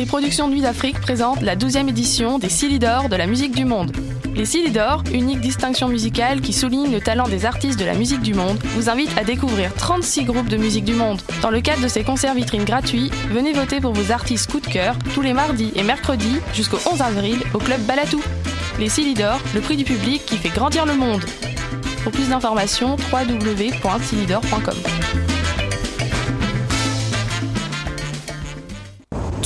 les productions Nuit d'Afrique présentent la 12e édition des Silidor de la musique du monde. Les Silidor, unique distinction musicale qui souligne le talent des artistes de la musique du monde, vous invitent à découvrir 36 groupes de musique du monde. Dans le cadre de ces concerts vitrines gratuits, venez voter pour vos artistes coup de cœur tous les mardis et mercredis jusqu'au 11 avril au club Balatou. Les Silidor, le prix du public qui fait grandir le monde. Pour plus d'informations, www.silidor.com.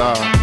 ça.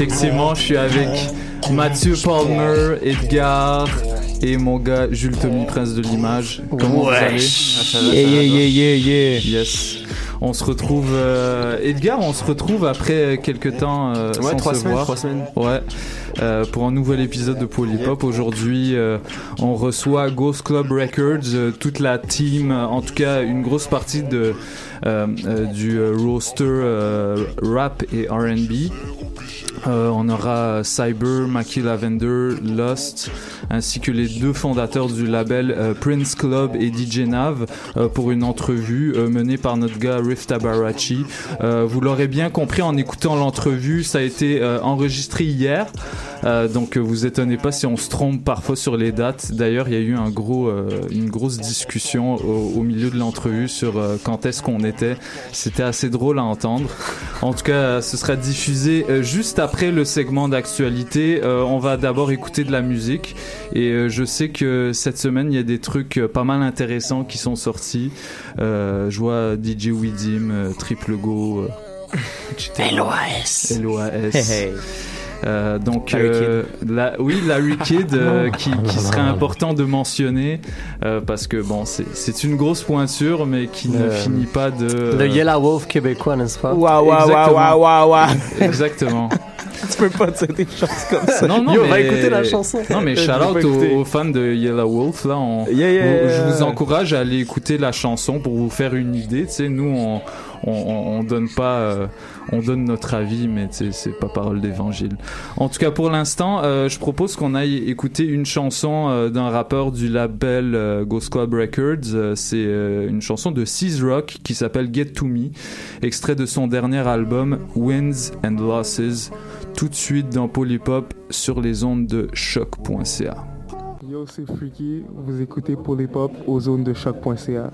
Effectivement, je suis avec Mathieu Palmer, Edgar et mon gars Jules Tommy, Prince de l'image. Comment vous allez Ah, ça va, ça Yeah, yeah, yeah, yeah, yeah. Yes. On se retrouve, euh, Edgar, on se retrouve après quelques temps euh, Ouais, sans trois se semaines, voir. trois semaines. Ouais. Euh, pour un nouvel épisode de Polypop. Aujourd'hui, euh, on reçoit Ghost Club Records, euh, toute la team, en tout cas une grosse partie de euh, euh, du euh, roster euh, rap et R&B. Euh, on aura Cyber, Maki Lavender, Lost, ainsi que les deux fondateurs du label euh, Prince Club et DJ Nav euh, pour une entrevue euh, menée par notre gars Riff Tabarachi. Euh, vous l'aurez bien compris en écoutant l'entrevue, ça a été enregistré hier. Euh, donc euh, vous étonnez pas si on se trompe parfois sur les dates. D'ailleurs, il y a eu un gros, euh, une grosse discussion au, au milieu de l'entrevue sur euh, quand est-ce qu'on était. C'était assez drôle à entendre. En tout cas, ce sera diffusé euh, juste après le segment d'actualité. Euh, on va d'abord écouter de la musique et euh, je sais que cette semaine il y a des trucs pas mal intéressants qui sont sortis. Euh, je vois DJ Widim, euh, Triple Go. euh. LOAS. LOAS. Hey, hey. Euh, donc Larry euh, la, oui Larry Kidd euh, qui, qui serait important de mentionner euh, parce que bon c'est une grosse pointure mais qui ne finit pas de Le Yellow Wolf québécois, n'est-ce pas? Waouh, waouh, waouh, waouh, waouh. exactement Tu peux pas dire des choses comme ça. non non Yo, mais va écouter la chanson. non mais shout out aux, aux fans de Yellow Wolf là on, Yeah, yeah, vous- je vous encourage à aller écouter la chanson pour vous faire une idée tu sais. Nous on on, on, on donne pas euh, on donne notre avis mais c'est pas parole d'évangile. En tout cas pour l'instant euh, je propose qu'on aille écouter une chanson euh, d'un rappeur du label Ghost Club Records. C'est une chanson de Seas Rock qui s'appelle Get To Me extrait de son dernier album Wins and Losses tout de suite dans Polypop sur les ondes de choc.ca Yo, c'est Freaky. Vous écoutez Polypop aux zones de choc.ca.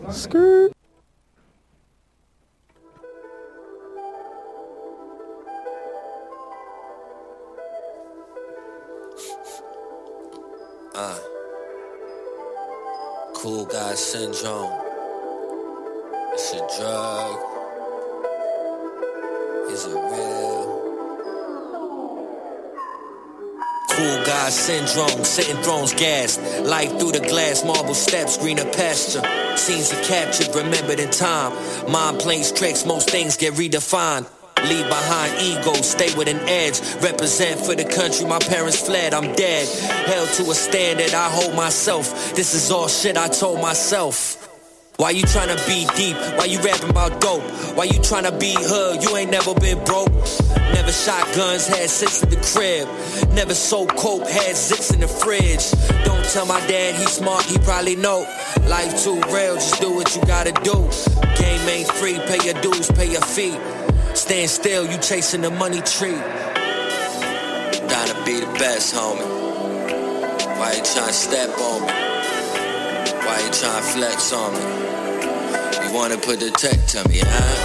Uh, cool guy syndrome. It's a drug. Syndrome, sitting thrones gassed. Life through the glass, marble steps, greener pasture. Scenes are captured, remembered in time. Mind plays tricks, most things get redefined. Leave behind ego, stay with an edge. Represent for the country, my parents fled, I'm dead. Held to a standard, I hold myself. This is all shit I told myself. Why you tryna be deep? Why you rapping about dope? Why you tryna be hood? You ain't never been broke. Never shotguns, had six in the crib. Never sold coke, had six in the fridge. Don't tell my dad he smart, he probably know. Life too real, just do what you gotta do. Game ain't free, pay your dues, pay your fee. Stand still, you chasing the money tree. Gotta be the best, homie. Why you tryna step on me? Why you tryna flex on me? You wanna put the tech to me, huh?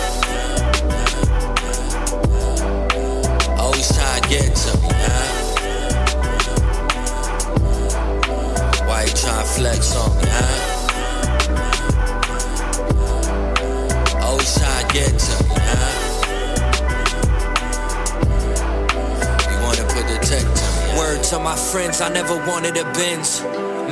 Always tryna get to me, huh? Why you tryna flex on me, huh? Always tryna get to me, Word to my friends, I never wanted a Benz.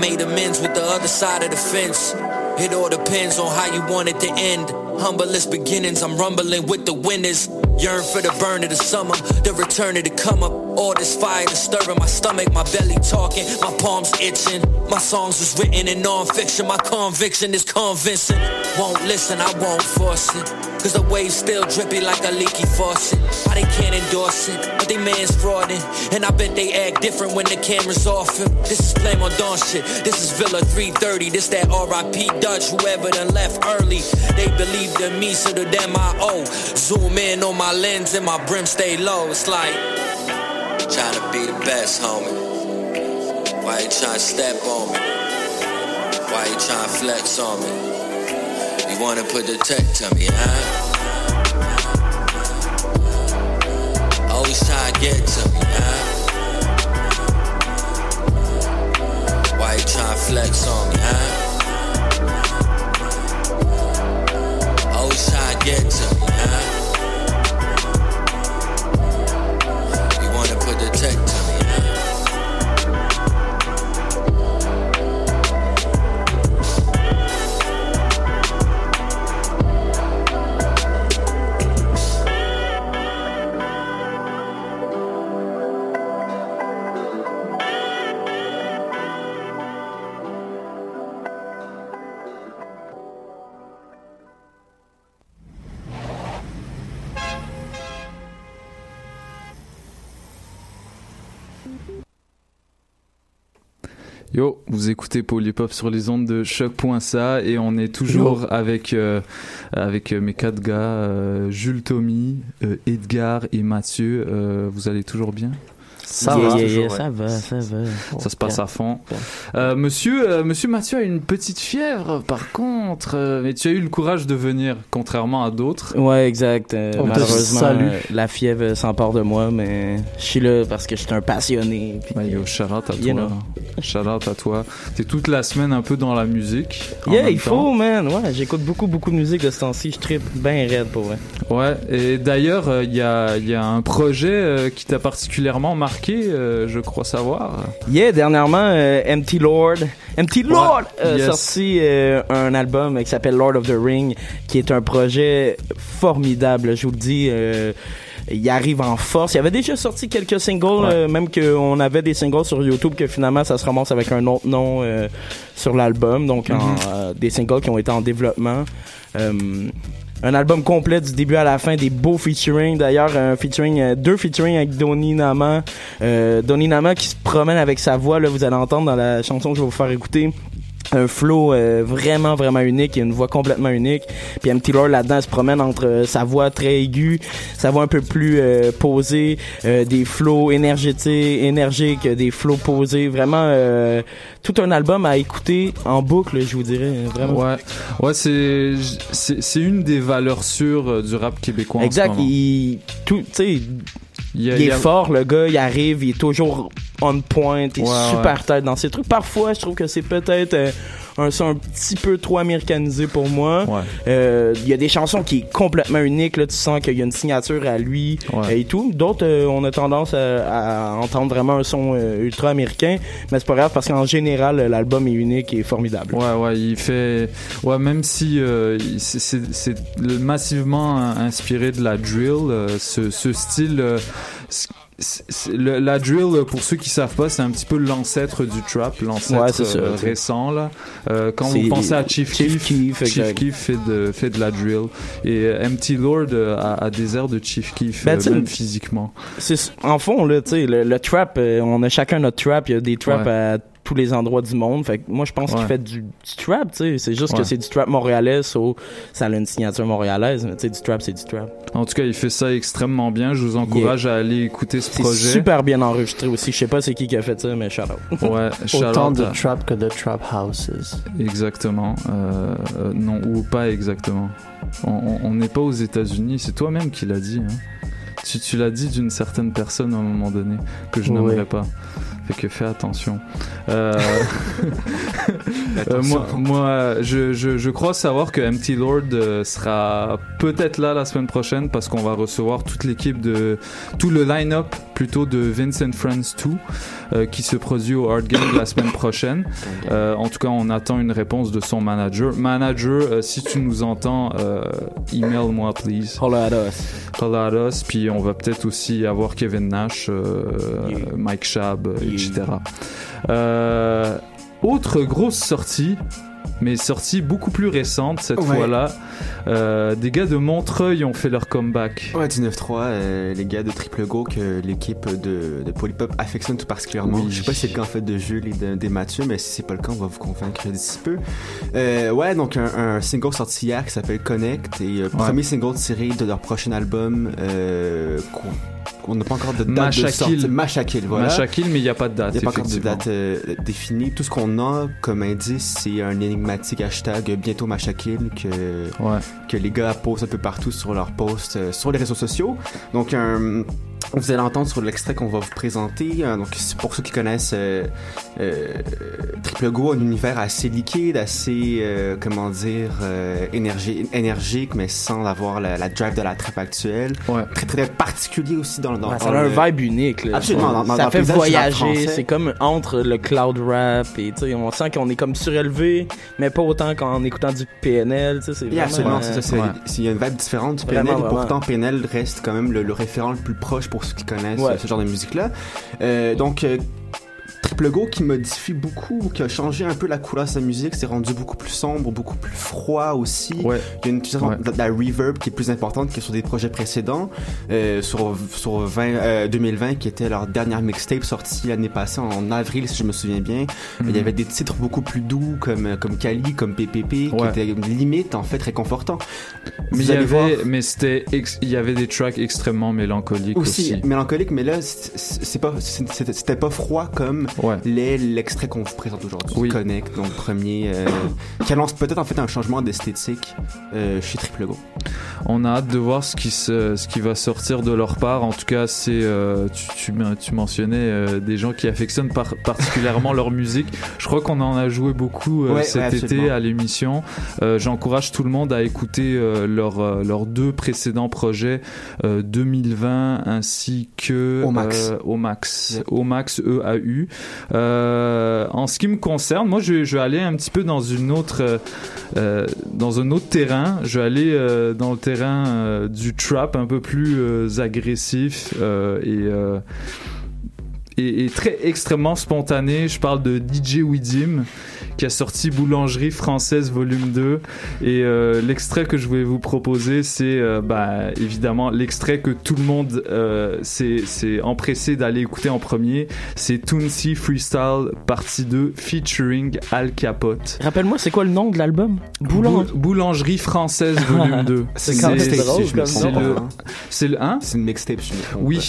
Made amends with the other side of the fence. It all depends on how you want it to end. Humblest beginnings, I'm rumbling with the winners. Yearn for the burn of the summer, the return of the come up. All this fire disturbing my stomach, my belly talking, my palms itching. My songs was written in non-fiction, my conviction is convincing. Won't listen, I won't force it. Cause the waves still drippy like a leaky faucet. Why they can't endorse it, but they man's frauding. And I bet they act different when the camera's off him. This is flame on dawn shit. This is Villa 330. This that RIP Dutch, whoever done left early. They believed in me, so to them I owe. Zoom in on my lens and my brim stay low. It's like trying to be the best, homie. Why you trying to step on me? Why you trying to flex on me? You wanna put the tech to me, huh? Always trying to get to me, huh? Why you trying to flex on me, huh? Always trying to get to me, vous écoutez Polypop sur les ondes de choc.ca et on est toujours avec euh, avec euh, mes quatre gars, euh, Jules Tommy, euh, Edgar et Mathieu. Vous allez toujours bien? Ça Yeah, va. yeah, yeah, toujours, ça ouais. va, ça va. Ça se passe Bien. à fond. Euh, monsieur, euh, monsieur Mathieu a une petite fièvre, par contre, euh, mais tu as eu le courage de venir, contrairement à d'autres. Ouais, exact. Euh, te malheureusement, euh, la fièvre s'empare de moi, mais je suis là parce que je suis un passionné. puis, Ouais, yo, shout out à you toi. Shout out à toi. T'es toute la semaine un peu dans la musique. Yeah, il faut, man. Ouais, j'écoute beaucoup, beaucoup de musique de ce temps-ci. Je tripe bien raide pour vrai. Ouais, et d'ailleurs, euh, il y, a, il y a un projet euh, qui t'a particulièrement marqué, euh, je crois savoir. Yeah, dernièrement, euh, Empty Lord, Empty Lord a yes. sorti euh, un album qui s'appelle Lord of the Ring, qui est un projet formidable. Je vous le dis. il arrive en force. Il y avait déjà sorti quelques singles, euh, même qu'on avait des singles sur YouTube que finalement ça se ramasse avec un autre nom euh, sur l'album. Donc en, Mhm. euh, des singles qui ont été en développement. Un album complet du début à la fin, des beaux featuring. D'ailleurs, un featuring, euh, deux featuring avec Donny Nama. Euh, Donny Nama qui se promène avec sa voix, là, vous allez entendre dans la chanson que je vais vous faire écouter. Un flow euh, vraiment vraiment unique et une voix complètement unique. Puis Empty Lord là-dedans se promène entre euh, sa voix très aiguë, sa voix un peu plus euh, posée, euh, des flows énergétiques, énergiques, des flows posés. Vraiment euh, tout un album à écouter en boucle, je vous dirais vraiment. Ouais, ouais, c'est c'est une des valeurs sûres du rap québécois. en Exact, ce moment. il tout, tu sais, Il y a- il il y est a- fort, le gars, il arrive, il est toujours on point, il est Ouais, super ouais. tête dans ses trucs. Parfois, je trouve que c'est peut-être euh, un son un petit peu trop américanisé pour moi. Euh, Il y a des chansons qui est complètement unique, là, tu sens qu'il y a une signature à lui euh, et tout. D'autres, euh, on a tendance à, à entendre vraiment un son ultra américain, mais c'est pas grave parce qu'en général, l'album est unique et formidable. Ouais, ouais, il fait. Ouais, même si euh, c'est- massivement inspiré de la drill, euh, ce, ce style. euh, le- la drill, euh, pour ceux qui savent pas, c'est un petit peu l'ancêtre du trap, l'ancêtre Ouais, c'est ça, euh, récent là. Euh, quand vous pensez à Chief, Chief Keef, Chief. Keef fait de fait de la drill et euh, Empty Lord a, a des airs de Chief Keef, Ben, même physiquement. En fond là, tu sais, le, le trap, on a chacun notre trap. Il y a des traps Ouais. à tous les endroits du monde. Fait que moi, je pense qu'il fait du, du trap. Tu sais, c'est juste Ouais. que c'est du trap montréalais, so, ça a une signature montréalaise. Mais tu sais, du trap, c'est du trap. En tout cas, il fait ça extrêmement bien. Je vous encourage à aller écouter ce C'est projet. super bien enregistré aussi. Je sais pas c'est qui qui a fait ça, mais shout out. Ouais, shout Autant out de trap que de trap houses. Exactement. Euh, euh, non, ou pas exactement. On- n'est pas aux États-Unis. C'est toi-même qui l'as dit. hein. Tu, tu l'as dit d'une certaine personne à un moment donné que je Oui. n'aimerais pas. Fait que fais attention. Euh, euh, moi, moi je, je, je crois savoir que MT Lord euh, sera peut-être là la semaine prochaine parce qu'on va recevoir toute l'équipe de tout le line-up plutôt de Vincent Friends 2 euh, qui se produit au Hard Game la semaine prochaine. Euh, en tout cas, on attend une réponse de son manager. Manager, euh, si tu nous entends, email-moi please. Holla at us. Holla at us. Puis on va peut-être aussi avoir Kevin Nash, Mike Shab, etc. Euh, autre grosse sortie, mais sortie beaucoup plus récente cette Ouais. fois-là. Euh, des gars de Montreuil ont fait leur comeback. Ouais, 19-3, euh, les gars de Triple Go que l'équipe de, de Polypop affectionne tout particulièrement. Oui. Je sais pas si c'est le cas en fait de Jules et de- des Mathieu, mais si c'est pas le cas, on va vous convaincre d'ici peu. Euh, ouais, donc un, un single sorti hier qui s'appelle Connect et premier single tiré de leur prochain album qu'on n'a pas encore de date de Mashakil. sortie. Mashakil, voilà. Mashakil, mais il n'y a pas de date. Il n'y a pas encore de date euh, définie. Tout ce qu'on a comme indice, c'est un énigmatique hashtag bientôt Mashakil que, que les gars posent un peu partout sur leurs posts euh, sur les réseaux sociaux. Donc, un. Vous allez entendre sur l'extrait qu'on va vous présenter. Euh, donc, pour ceux qui connaissent euh, euh, Triple Go, un univers assez liquide, assez, euh, comment dire, énergie, énergique, mais sans avoir la, la drive de la trappe actuelle. Très, très particulier aussi dans, dans, Ouais, dans ça a un vibe unique. Là. Absolument. dans- dans- ça fait voyager. C'est comme entre le cloud rap et tu sais, on sent qu'on est comme surélevé, mais pas autant qu'en écoutant du PNL. tu sais, absolument, c'est ça. ouais. Il y a une vibe différente du PNL, et pourtant PNL reste quand même le, le référent le plus proche pour ceux qui connaissent Ouais. ce genre de musique-là. Euh, donc, euh, Triple Go qui modifie beaucoup, qui a changé un peu la couleur de sa musique, c'est rendu beaucoup plus sombre, beaucoup plus froid aussi. Il y a une puissance Ouais. de de la reverb qui est plus importante que sur des projets précédents. Euh, sur sur 20, euh, 2020, qui était leur dernière mixtape sortie l'année passée en avril, si je me souviens bien. Il y Mhm. avait des titres beaucoup plus doux comme comme Kali, comme PPP, Ouais. qui étaient limite en fait réconfortants. Mais il y avait, voir- mais c'était, il y avait des tracks extrêmement mélancoliques aussi. aussi, mélancolique, mais là, c'est pas, c'était pas froid comme les- l'extrait qu'on vous présente aujourd'hui. Connect, donc premier, euh, qui annonce peut-être en fait un changement d'esthétique euh, chez Triple Go. On a hâte de voir ce qui, se, ce qui va sortir de leur part. En tout cas, c'est euh, tu, tu, men- tu mentionnais euh, des gens qui affectionnent par- particulièrement leur musique. Je crois qu'on en a joué beaucoup euh, Ouais, cet ouais, été à l'émission. J'encourage tout le monde à écouter leurs deux précédents projets euh, 2020 ainsi que Au Max. au max, au max EAU. En ce qui me concerne, moi, je, je vais aller un petit peu dans une autre, dans un autre terrain. Je vais aller dans le terrain euh, du trap, un peu plus euh, agressif euh, et et très extrêmement spontané. Je parle de DJ Widim qui a sorti Boulangerie française volume 2 et euh, l'extrait que je voulais vous proposer c'est euh, bah, évidemment l'extrait que tout le monde euh, s'est empressé d'aller écouter en premier. C'est Toonsy Freestyle partie 2 featuring Al Capote. Rappelle-moi, c'est quoi le nom de l'album? Boulangerie. Bou- Boulangerie française volume 2 C'est quand même c'est le c'est le 1 C'est une mixtape, je me trompe oui,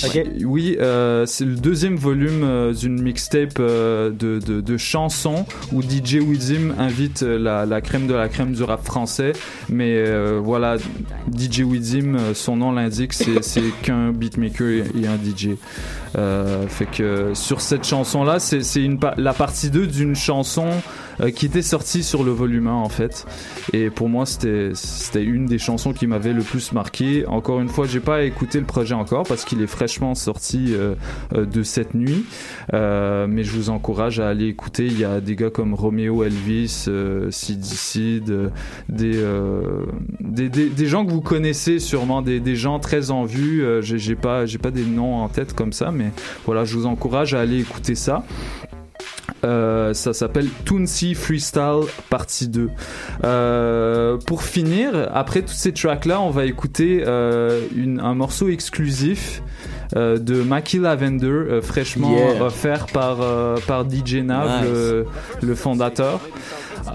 oui, euh, c'est le deuxième volume euh, d'une mixtape euh, de, de, de chansons où DJ Wizim invite euh, la, crème de la crème du rap français. Mais euh, voilà, DJ Wizim, euh, son nom l'indique, c'est qu'un beatmaker et, un DJ. Fait que sur cette chanson-là, c'est la partie 2 d'une chanson euh, qui était sortie sur le volume 1 en fait. Et pour moi, c'était une des chansons qui m'avait le plus marqué. Encore une fois, j'ai pas écouté le projet encore parce qu'il est fraîchement sorti euh, euh, de cette nuit. Mais je vous encourage à aller écouter. Il y a des gars comme Romeo Elvis, Sid Sid, des, des, des des gens que vous connaissez sûrement, des, des gens très en vue. J'ai pas pas des noms en tête comme ça, mais voilà, je vous encourage à aller écouter ça. Euh, ça s'appelle Toonsy Freestyle partie 2. Euh, pour finir, après tous ces tracks-là, on va écouter euh, une, un morceau exclusif euh, de Mackie Lavender, euh, fraîchement Yeah. offert par, euh, par DJ Nav, Nice. le, le fondateur.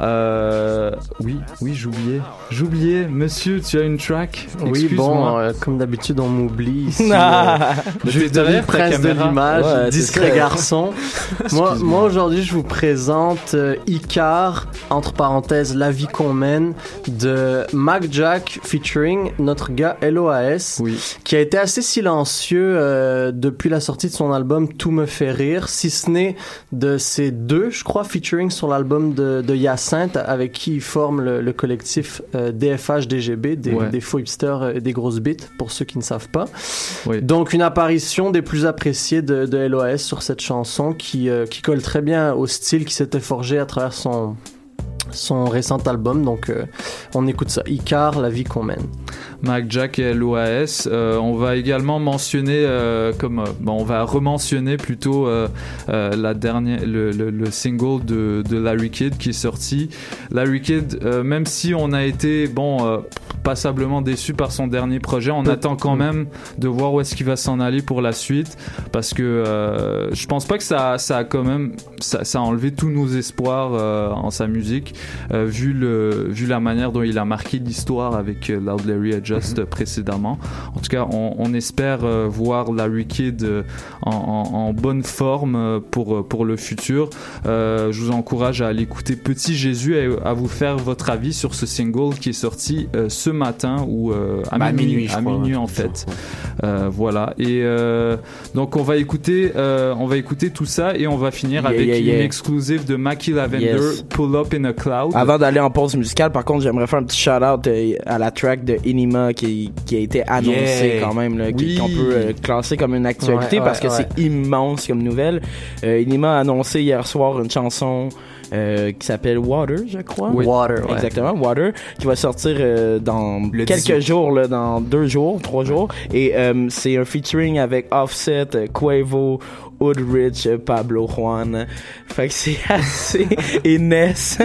Euh, oui, oui, j'oubliais. J'oubliais, monsieur, tu as une track Oui, bon, euh, comme d'habitude, on m'oublie ici. Ah. euh, je derrière ta prince de l'image, Ouais, discret garçon. moi, moi aujourd'hui, je vous présente euh, Icar, entre parenthèses, La vie qu'on mène, de Mac Jack featuring notre gars LOAS, qui a été assez silencieux depuis la sortie de son album Tout me fait rire, si ce n'est de ces deux, je crois, featuring sur l'album de, de Avec qui il forme le, le collectif euh, DFH DGB, des, Ouais. des faux hipsters euh, et des grosses bites, pour ceux qui ne savent pas. Donc une apparition des plus appréciées de, de LOS sur cette chanson qui, euh, qui colle très bien au style qui s'était forgé à travers son, son récent album. Donc euh, on écoute ça. Icar, la vie qu'on mène. Mac Jack et LOAS. Euh, on va également mentionner, euh, comme euh, bon, on va rementionner plutôt euh, la dernière, le, le- le single de, de Larry Kidd qui est sorti. Larry Kidd, même si on a été bon passablement déçu par son dernier projet, on attend quand même de voir où est-ce qu'il va s'en aller pour la suite, parce que je pense pas que ça, ça a quand même, ça, ça a enlevé tous nos espoirs en sa musique, vu le, vu la manière dont il a marqué l'histoire avec Loud Larry Mhm. précédemment. En tout cas, on, on espère euh, voir Larry Kidd euh, en, en- en bonne forme euh, pour, pour le futur. Je vous encourage à aller écouter Petit Jésus et à vous faire votre avis sur ce single qui est sorti ce matin ou à Bah, à minuit, à crois, minuit en fait. Voilà. Et donc on va écouter, on va écouter tout ça et on va finir Yeah, avec yeah, une exclusive de Mackie Lavender, Yes. Pull Up in a Cloud. Avant d'aller en pause musicale, par contre, j'aimerais faire un petit shout-out euh, à la track de Inima qui, qui a été annoncée Yeah. quand même, là, qui- Oui. qu'on peut euh, classer comme une actualité Ouais, parce que c'est immense comme nouvelle. Euh, Inima a annoncé hier soir une chanson euh, qui s'appelle Water, je crois. Oui. Water, ouais. Exactement, Water, qui va sortir euh, dans quelques 18. jours, là, dans deux jours, trois jours. Et euh, c'est un featuring avec Offset, Quavo, Hoodrich, euh, Pablo Juan. Fait que c'est assez... et Ness.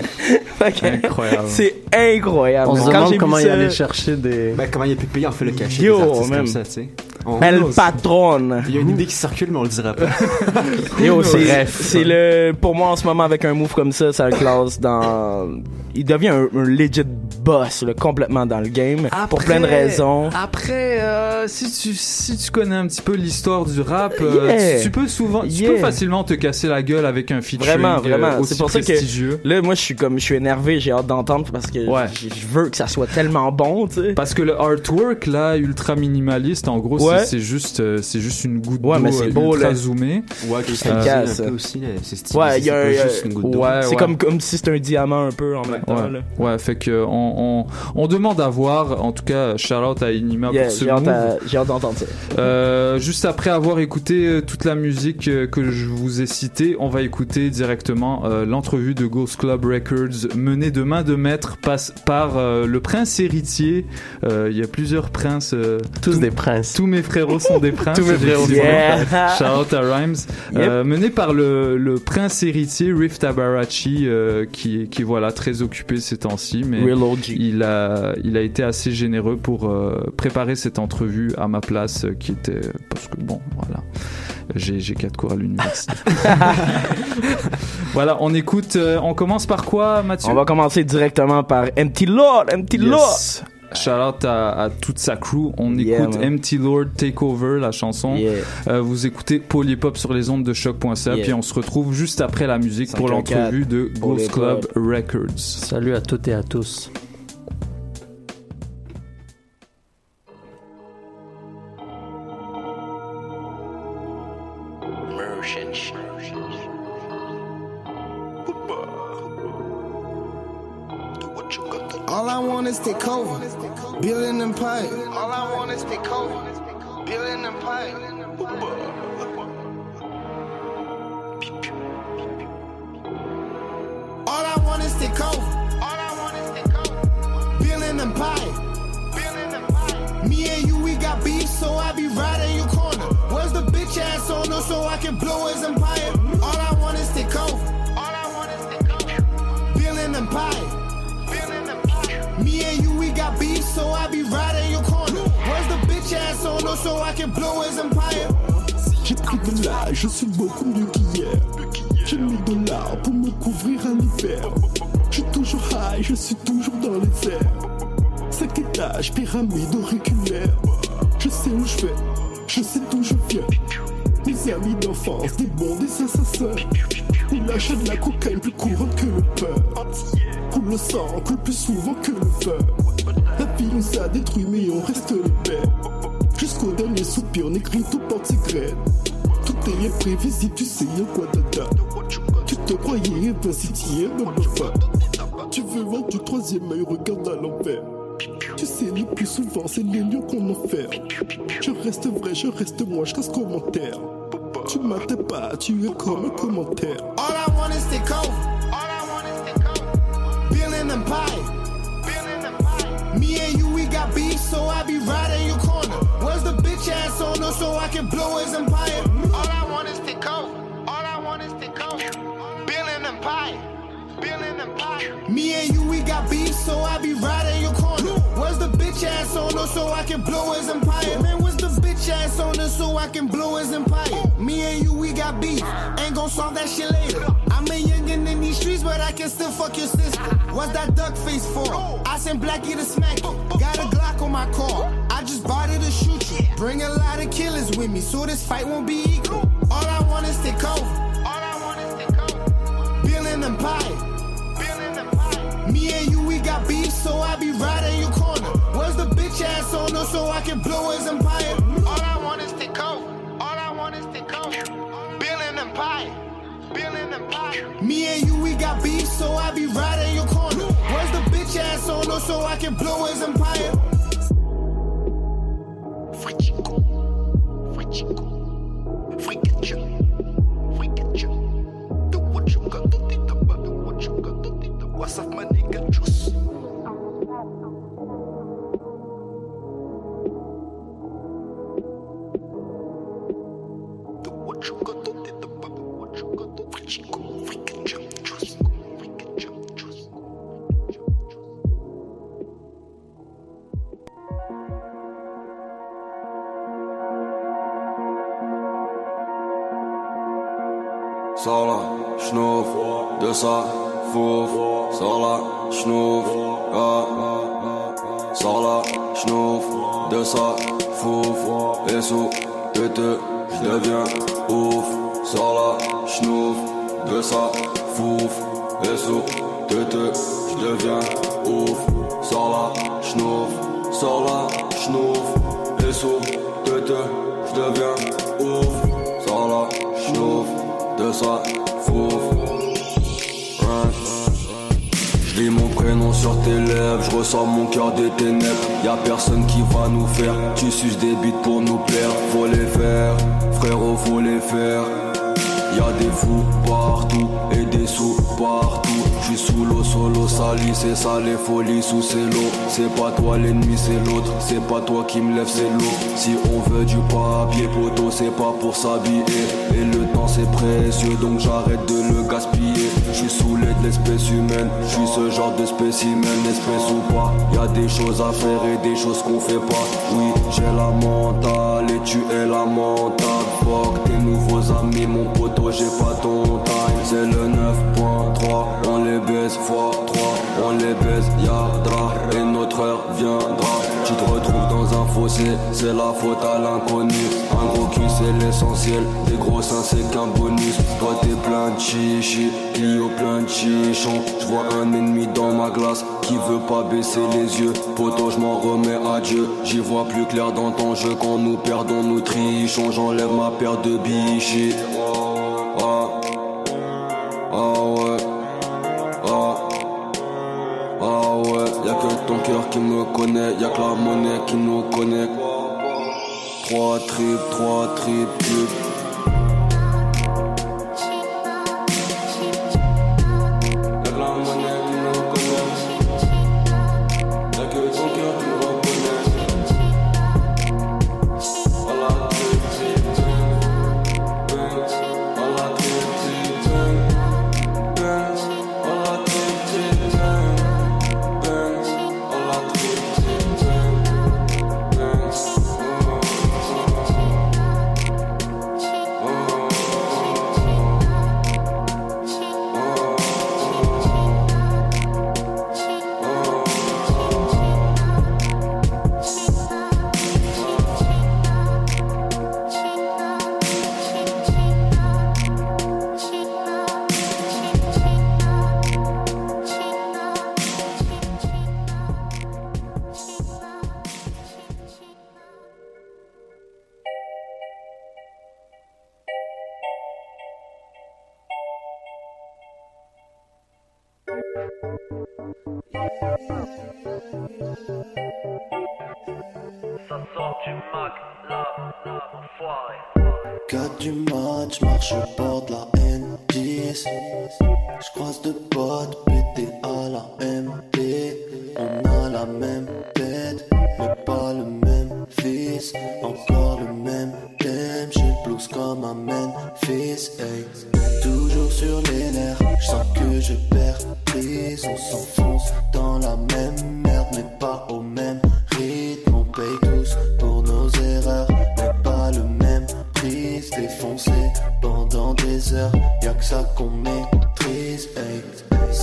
Fait que Incroyable. C'est incroyable. On se demande comment il ça- allait chercher des. Ben, comment il a pu payer en fait le cachet Yo, des artistes même. comme ça, tu sais. On- El on- patron. Il y a une idée qui circule, mais on le dira pas. Yo, c'est, Bref. c'est le, pour moi en ce moment avec un move comme ça, ça le classe dans, il devient un, un legit boss, là, complètement dans le game, pour plein de raisons. Après, euh, si tu si tu connais un petit peu l'histoire du rap, euh, Yeah. tu, tu peux souvent, tu Yeah. peux facilement te casser la gueule avec un featuring Vraiment, euh, vraiment. aussi C'est pour ça prestigieux. que là, moi, je suis comme, je suis énervé, j'ai hâte d'entendre parce que Ouais. je, je veux que ça soit tellement bon, tu sais. Parce que le artwork là, ultra minimaliste, en gros, Ouais. C'est- c'est juste, euh, c'est juste une goutte Ouais, d'eau mais c'est euh, beau, ultra là. zoomée. Ouais, Ça cristallisé casse. un peu aussi, là, c'est stylisé, Ouais, y a c'est un, pas euh, juste une goutte d'eau. Ouais, c'est comme, comme si c'était un diamant un peu en même temps, Ouais, là. ouais, fait que on, on, on demande à voir. En tout cas, shout out à Inima Yeah, pour ce j'ai hâte move. à- j'ai hâte d'entendre ça. Euh, juste après avoir écouté euh, toute la musique euh, que je vous ai citée, on va écouter directement euh, l'entrevue de Ghost Club Records menée de main de maître passe par euh, le prince héritier. Euh, Il y a plusieurs princes. euh, Tous des princes. Tous mes frérots sont des princes. Tous mes frérots princes. Shout out à Rhymes. Euh, mené par le, le prince héritier Riff Tabarachi, euh, qui, qui est voilà très occupé ces temps-ci, mais il a il a été assez généreux pour euh, préparer cette entrevue à ma place, qui était parce que bon voilà. J'ai, j'ai quatre cours à l'université. voilà, on écoute. on commence par quoi, Mathieu? On va commencer directement par Empty Lord, Empty Lord. Shout out à, à toute sa crew. On Yeah, écoute man. Empty Lord Take Over, la chanson. Yeah. Euh, vous écoutez Polypop sur les ondes de choc.ca. Yeah. Puis on se retrouve juste après la musique pour 514, l'entrevue de Ghost Club. Records. Salut à toutes et à tous. All I want is take over, building empire. All I want is take over, building empire. All I want is take over, all I want is take over, building empire. Me and you, we got beef, so I be right in your corner. Where's the bitch ass owner so I can blow his empire? All I want is take over, all I want is take over, building empire. J'ai pris de l'âge, je suis beaucoup mieux qu'hier. J'ai mis de l'art pour me couvrir un hiver. Je suis toujours high, je suis toujours dans les airs. Cinq étages, pyramide auriculaire. Je sais où je vais, je sais d'où je viens. Mes amis d'enfance, des bons, des assassins. Il achète la cocaïne plus courante que le peur. Coule le sang, plus souvent que le feu. Vie nous a détruits, mais on reste les pères. Jusqu'au dernier soupir, on écrit tout porte-secret. Tout est imprévisible, tu sais y'a quoi dada. Tu te croyais invincible, pas. Tu veux voir du troisième œil, regarde à l'envers. Tu sais, le plus souvent, c'est les lieux qu'on enferme. Je reste vrai, je reste moi, je reste commentaire. Tu m'attends pas, tu es comme un commentaire. All I want is the coke. All I want is the coke. Bill and them so I be right in your corner. Where's the bitch ass owner so I can blow his empire? All I want is to coke. All I want is to coke. Bill and them pie. Bill and them. Me and you, we got beef, so I be right in your corner. Where's the bitch ass owner so I can blow his empire? Man, where's the bitch ass owner so I can blow his empire? Me and you, we got beef. Ain't gon' solve that shit later. I'm a youngin' in these streets, but I can still fuck your sister. What's that duck face for? I sent Blackie to smack you. Got a Glock on my car. I just bought it to shoot you. Bring a lot of killers with me, so this fight won't be equal. All I want is take over. All I want is take over. Bill and them pie. Me and you, we got beef, so I be in your corner. Where's the bitch ass on her so I can blow his empire? All I want is to coke. All I want is the coke. Bill and them pie. Bill and them pie. Me and you, we got beef, so I be right in your corner. Where's the bitch ass on her so I can blow his empire? What's Sosa, Wurf, Sala, Schnuff, ja. Sala, Schnuff, Dessa, Wurf, Esso, Bitte, Deviens, Ruf, Sala, Schnuff, Dessa, Wurf, Esso, Bitte, Deviens, Ruf, Sala, Schnuff, Sala, Schnuff, Esso, Bitte, Deviens, Ruf, Sala, Schnuff, Dessa, Wurf, Je mon prénom sur tes lèvres, je ressens mon cœur des ténèbres. Y'a personne qui va nous faire, tu suces des bites pour nous plaire. Faut les faire, frérot, faut les faire. Y'a des fous partout et des sous partout. J'suis sous l'eau, solo, sali, c'est ça les folies sous ces lots. C'est pas toi l'ennemi, c'est l'autre. C'est pas toi qui me lève, c'est l'eau. Si on veut du papier poteau, c'est pas pour s'habiller. Et le temps c'est précieux, donc j'arrête de le gaspiller. J'suis saoulé l'espèce humaine, j'suis ce genre de spécimen, espèce ou pas. Y'a des choses à faire et des choses qu'on fait pas. Oui, j'ai la mentale et tu es la mentale. Fuck tes nouveaux amis, mon poteau, j'ai pas ton time. C'est le 9.3, on les baise fois 3, on les baise, yadra, et notre heure viendra. Tu te retrouves dans un fossé, c'est la faute à l'inconnu. Un gros cul, c'est l'essentiel, des gros seins, c'est qu'un bonus. Toi, t'es plein de chichi, Clio plein de chichons. Je vois un ennemi dans ma glace qui veut pas baisser les yeux. Poto, je m'en remets à Dieu. J'y vois plus clair dans ton jeu quand nous perdons, nous trichons. J'enlève ma paire de bichis. Ah, ah ouais, ah, ah ouais. Y'a que ton cœur qui me connaît, y'a que la monnaie qui nous connecte. Trois tripes, trois tripes, tripes.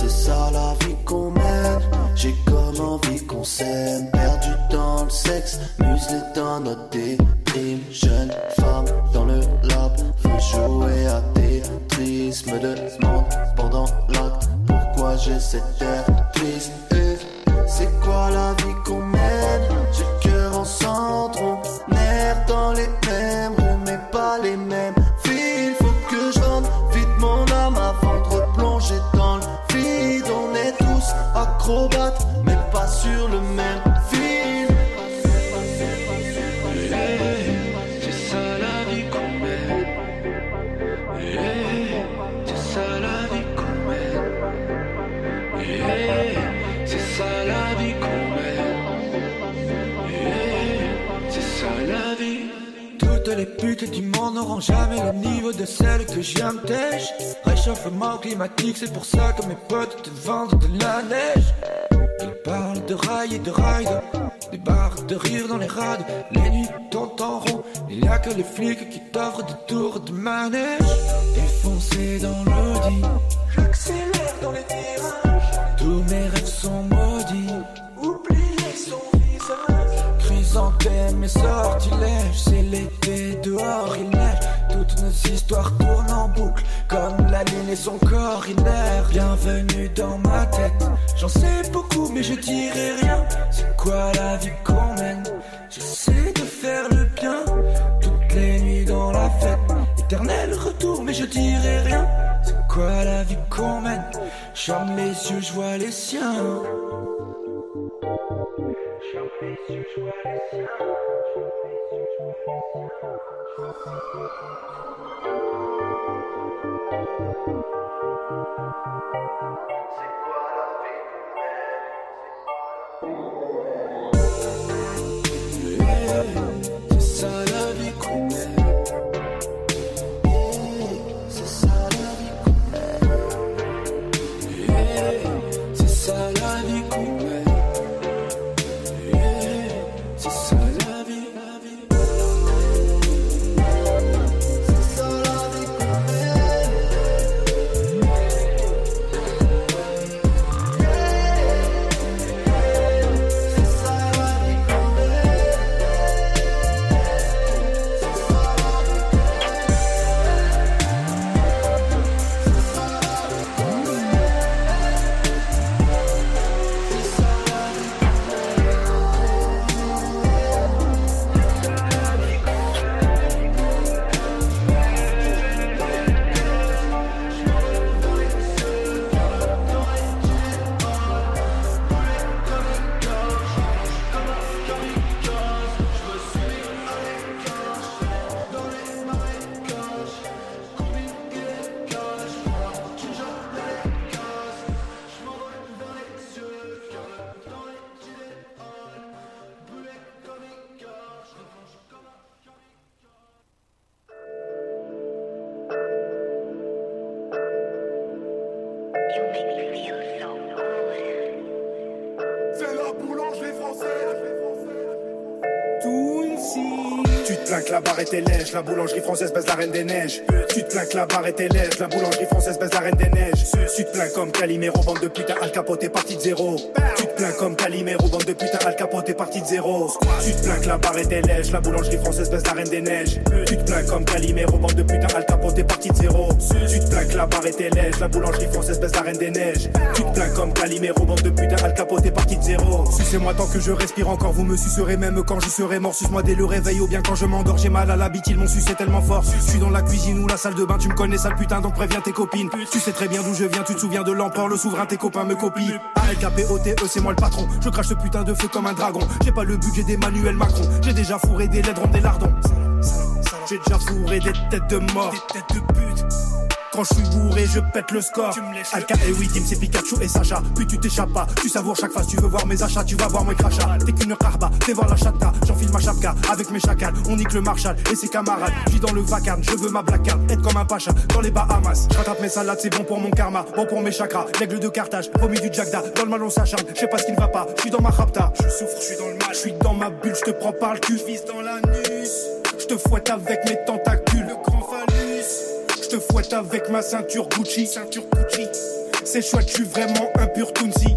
C'est ça la vie qu'on mène, j'ai comme envie qu'on s'aime. Perdu dans le sexe, muselé dans notre c'est pour ça que mes potes te vendent de la neige. Ils parlent de rails et de ride, des barres de rire dans les rades. Les nuits tournent il y a que les flics qui t'offrent des tours de manège. C'est la barre était lèche, la boulangerie française baisse la reine des neiges. Tu te plains que la barre était lèche, la boulangerie française baisse la reine des neiges. Tu te plains comme Calimero, bande de putain, Al Capote est parti de zéro. Tu te plains comme Calimero, bande de putain, Al Capote est parti de zéro. Tu te plains que la barre était lèche, la boulangerie française baisse la reine des neiges. Tu te plains comme Calimero, bande de putain, Al Capote est parti de zéro. Tu te plains que la barre était lèche, la boulangerie française baisse la reine des neiges. Tu te plains comme Calimero, bande de putain, Al Capote est parti de zéro. Sucez-moi tant que je respire encore, vous me sucerez même quand je serai mort. Suce-moi dès le réveil ou bien quand je m'endors, j'ai mal à la ils m'ont sucé tellement fort. Je suis dans la cuisine ou la salle de bain, tu me connais sale putain, donc préviens tes copines. Tu sais très bien d'où je viens, tu te souviens de l'empereur, le souverain, tes copains me copient. ALKPOTE, E, c'est moi le patron. Je crache ce putain de feu comme un dragon. J'ai pas le budget d'Emmanuel Macron. J'ai déjà fourré des laiderons, des lardons. J'ai déjà fourré des têtes de mort. Des têtes de pute. Quand je suis bourré, je pète le score. Alka et oui, Team, c'est Pikachu et Sacha. Puis tu t'échappes pas, tu savoures chaque phase. Tu veux voir mes achats, tu vas voir mes crachats. T'es qu'une carba, fais voir la chatka. J'enfile ma chapka avec mes chacals. On nique le Marshall et ses camarades. J'vis dans le vacarme, je veux ma black card. Être comme un pacha dans les Bahamas. Je rattrape mes salades, c'est bon pour mon karma. Bon pour mes chakras. L'aigle de Carthage, promis du Jagda. Dans le mal, on s'acharne. Je sais pas ce qui ne va pas. Je suis dans ma rapta. Je souffre, je suis dans le mal. Je suis dans ma bulle, je te prends par le cul. Vise dans l'anus. Je te fouette avec mes tentacules. Te fouette avec ma ceinture Gucci. Ceinture Gucci. C'est chouette, je suis vraiment un pur Toonsi.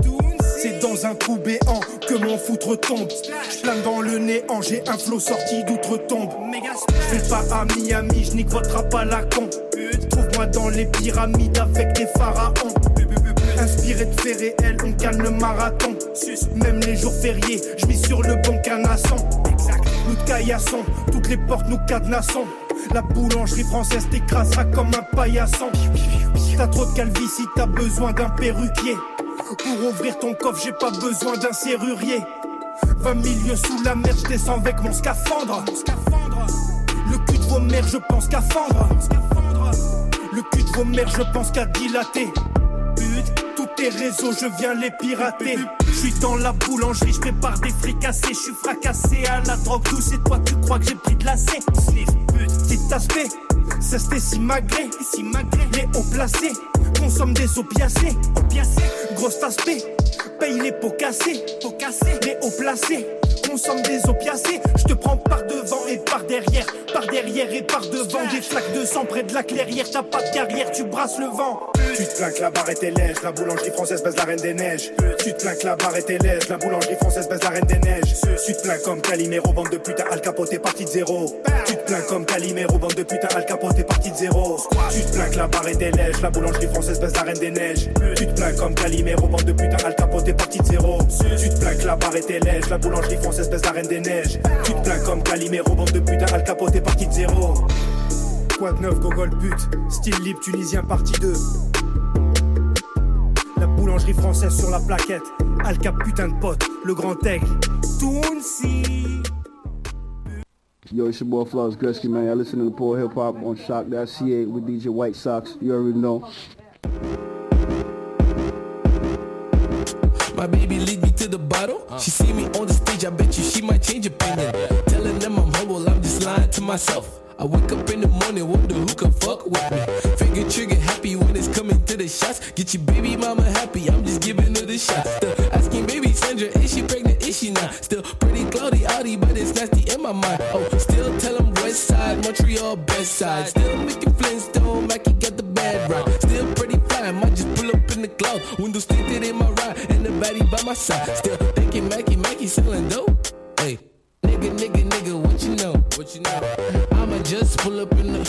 C'est dans un trou béant que mon foutre tombe. Je plane dans le néant, j'ai un flot sorti d'outre-tombe. Je fais pas à Miami, je nique votre à la con. Trouve-moi dans les pyramides avec des pharaons. Inspiré de faits réels, on calme le marathon. Même les jours fériés, je sur le bon canasson. Nous de caillasson, toutes les portes nous cadenassons. La boulangerie française t'écrasera comme un paillasson. T'as trop de calvitie, t'as besoin d'un perruquier. Pour ouvrir ton coffre, j'ai pas besoin d'un serrurier. 20 milieux sous la mer, je descends avec mon scaphandre. Le cul de vos mères, je pense qu'à fendre. Le cul de vos mères, je pense qu'à dilater. Tes réseaux, je viens les pirater. Je suis dans la boulangerie, je prépare des fricassés. Je suis fracassé à la drogue douce et toi tu crois que j'ai pris de la C? Petit aspect. Ça c'était si magré, si magré. Les hauts placés, consomme des opiacés. Opiacés, gros aspect. Paye les pots cassés, cassés. Les hauts placés, consomme des opiacés. Je te prends par devant et par derrière, par derrière et par devant. Des flaques de sang près de la clairière, t'as pas de carrière, tu brasses le vent. Tu te plains que la barre était lège, la boulangerie française baisse la reine des neiges. Tu te plains que la barre était lège, la boulangerie française baisse la reine des neiges. Tu te plains comme Calimero, bande de putain, Al Capote est parti de zéro. Tu te plains comme Calimero, bande de putain, Al Capote est parti de zéro. Tu te plains que la barre était lège, la boulangerie française baisse la reine des neiges. Tu te plains comme Calimero, bande de putain, Al Capote est parti de zéro. Tu te plains que la barre était lège, la boulangerie française baisse la reine des neiges. Tu te plains comme Calimero, bande de putain, Al Capote est parti de zéro. De neuf, gogol but, style libre tunisien partie 2. La boulangerie française sur la plaquette, Alka putain de pote, le grand aigle, Tounsi. Yo, it's your boy Flawless Gretzky, man. I listen to the poor hip hop on Shock.ca with DJ White Sox. You already know. My baby lead me to the bottle. She see me on the stage, I bet you she might change opinion. Lying to myself. I wake up in the morning, wonder who can fuck with me. Finger trigger happy when it's coming to the shots. Get your baby mama happy, I'm just giving her the shot. Still asking baby Sandra, is she pregnant? Is she not? Still pretty cloudy, outy, but it's nasty in my mind. Oh, still tell them west side, Montreal best side. Still making Flintstone, Mackie got the bad right. Still pretty fly, might just pull up in the cloud. Windows tinted in my ride, and the baddie by my side. Still thinking Mackie, Mackie selling dope. Nigga, nigga, nigga, what you know? What you know? I'ma just pull up in the.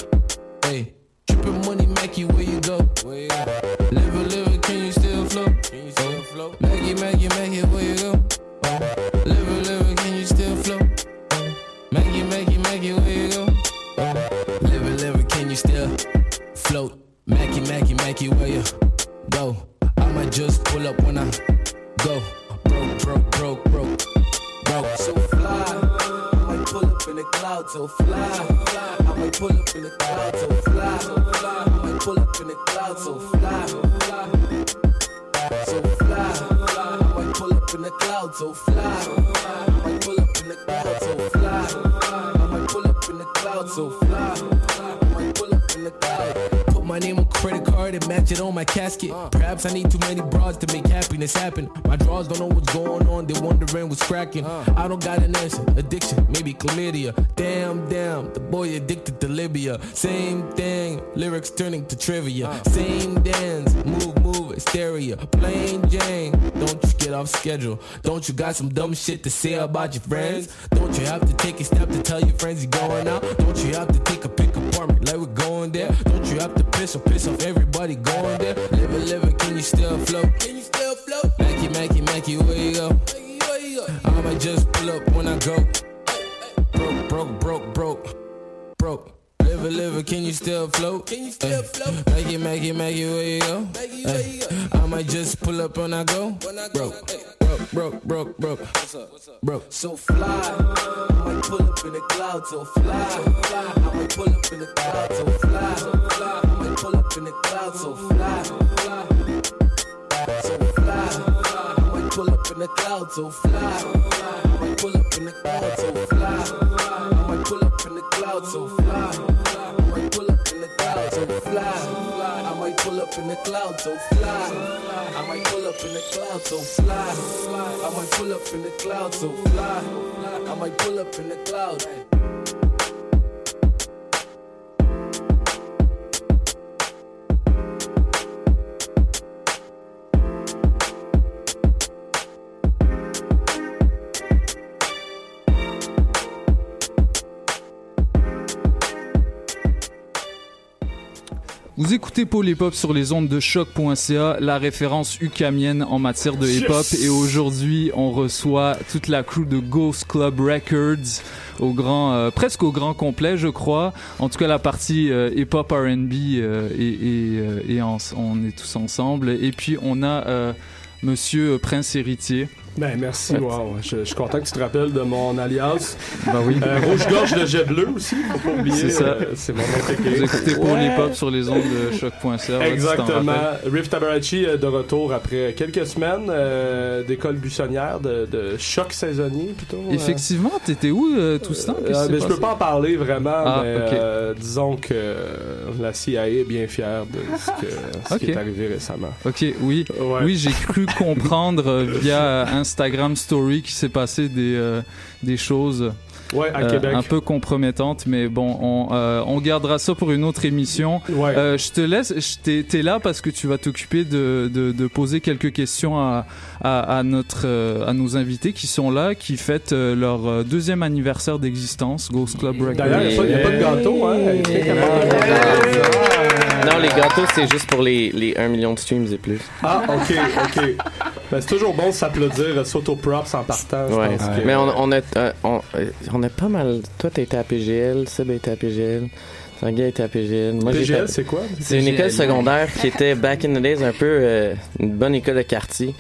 Hey, trippin' money, Mackie, where you go? Where you go? Live a live, can you still float? Can you still float? Mackie, Mackie, Mackie, where you go? Oh. Live a live, can you still float? Oh. Mackie, Mackie, Mackie, where you go? Oh. Live a live, can you still float? Mackie, Mackie, Mackie, where you go? I'ma just pull up when I go. Broke, broke, broke, broke, broke. So clouds, so fly. I might pull up in the clouds, so fly. I might pull up in the clouds, so fly. So fly. I might pull up in the clouds, so fly. I might pull up in the clouds, so fly. I might pull up in the clouds, so fly. I might pull up in the clouds. My name on credit card and match it on my casket. Uh. Perhaps I need too many broads to make happiness happen. My drawers don't know what's going on, they wondering what's cracking. Uh. I don't got an answer. Addiction, maybe chlamydia. Damn, damn, the boy addicted to Libya. Same thing, lyrics turning to trivia. Uh. Same dance, move, hysteria. Plain Jane, don't you get off schedule. Don't you got some dumb shit to say about your friends? Don't you have to take a step to tell your friends you're going out? Don't you have to take a pick apartment like we're going there? Don't you have to piss or piss off everybody going there? Live it, can you still float? Can you still float? Mackie, Mackie, Mackie, where you go? I might just pull up when I go. Broke, broke, broke, broke, broke. Liver, liver, can you still float? Can you still float? Make it, make it, make it, where you go? Ay, I might just pull up when I go. when Broke, broke, broke, broke, broke. Broke. So fly. I might pull up in the cloud, so fly. So fly. I might pull up in the cloud, so fly. So fly. I might pull up in the cloud, so fly. So fly. So fly. I might pull up in the clouds. so fly. I might pull up in the clouds. so fly. I might pull up in the cloud, so fly. I might pull up in the cloud, so fly. I might pull up in the cloud, so fly. I might pull up in the cloud, so fly. I might pull up in the cloud. Vous écoutez Hop sur les ondes de choc.ca, la référence ukamienne en matière de hip hop. Yes! Et aujourd'hui, on reçoit toute la crew de Ghost Club Records au grand, euh, presque au grand complet, je crois. En tout cas, la partie euh, hip hop R&B euh, et, et, euh, et en- on est tous ensemble. Et puis on a euh, Monsieur Prince Héritier. Ben, merci, wow. Je, je suis content que tu te rappelles de mon alias. Ben oui. Euh, Rouge-gorge de jet bleu aussi, faut pas oublier. C'est ça. euh, c'est mon nom Vous écoutez Paul Ouais. Hop sur les ondes de choc.ca. Exactement. Riff Tabarachi euh, de retour après quelques semaines euh, d'école buissonnière, de, de choc saisonnier plutôt. euh. Effectivement, t'étais où euh, tout ce temps? Euh, s'est je peux pas en parler vraiment, Ah, mais euh, disons que la CIA est bien fière de ce, que- ce qui est arrivé récemment. Ok, oui. Oui, j'ai cru comprendre euh, via euh, Instagram Story qu'il s'est passé des, euh, des choses Ouais, à euh, Québec. un peu compromettantes, mais bon, on, euh, on gardera ça pour une autre émission. Ouais. Euh, je te laisse, t'es là parce que tu vas t'occuper de, de, de poser quelques questions à, à, à notre, euh, à nos invités qui sont là, qui fêtent euh, leur deuxième anniversaire d'existence, Ghost Club Records. D'ailleurs, il n'y a, pas- il y a pas de gâteau, hein? Non, les gâteaux, c'est juste pour les, les 1 million de streams et plus. Ah, ok, ok. Ben, c'est toujours bon de s'applaudir, euh, s'auto-props en partant. je Ouais. que- Mais on, on, a, euh, on, euh, on a pas mal. Toi, t'as été à PGL, Seb a été à PGL. Tanguy a été à PGL. Moi, PGL, c'est quoi? C'est une école secondaire qui était back in the days un peu euh, une bonne école de quartier.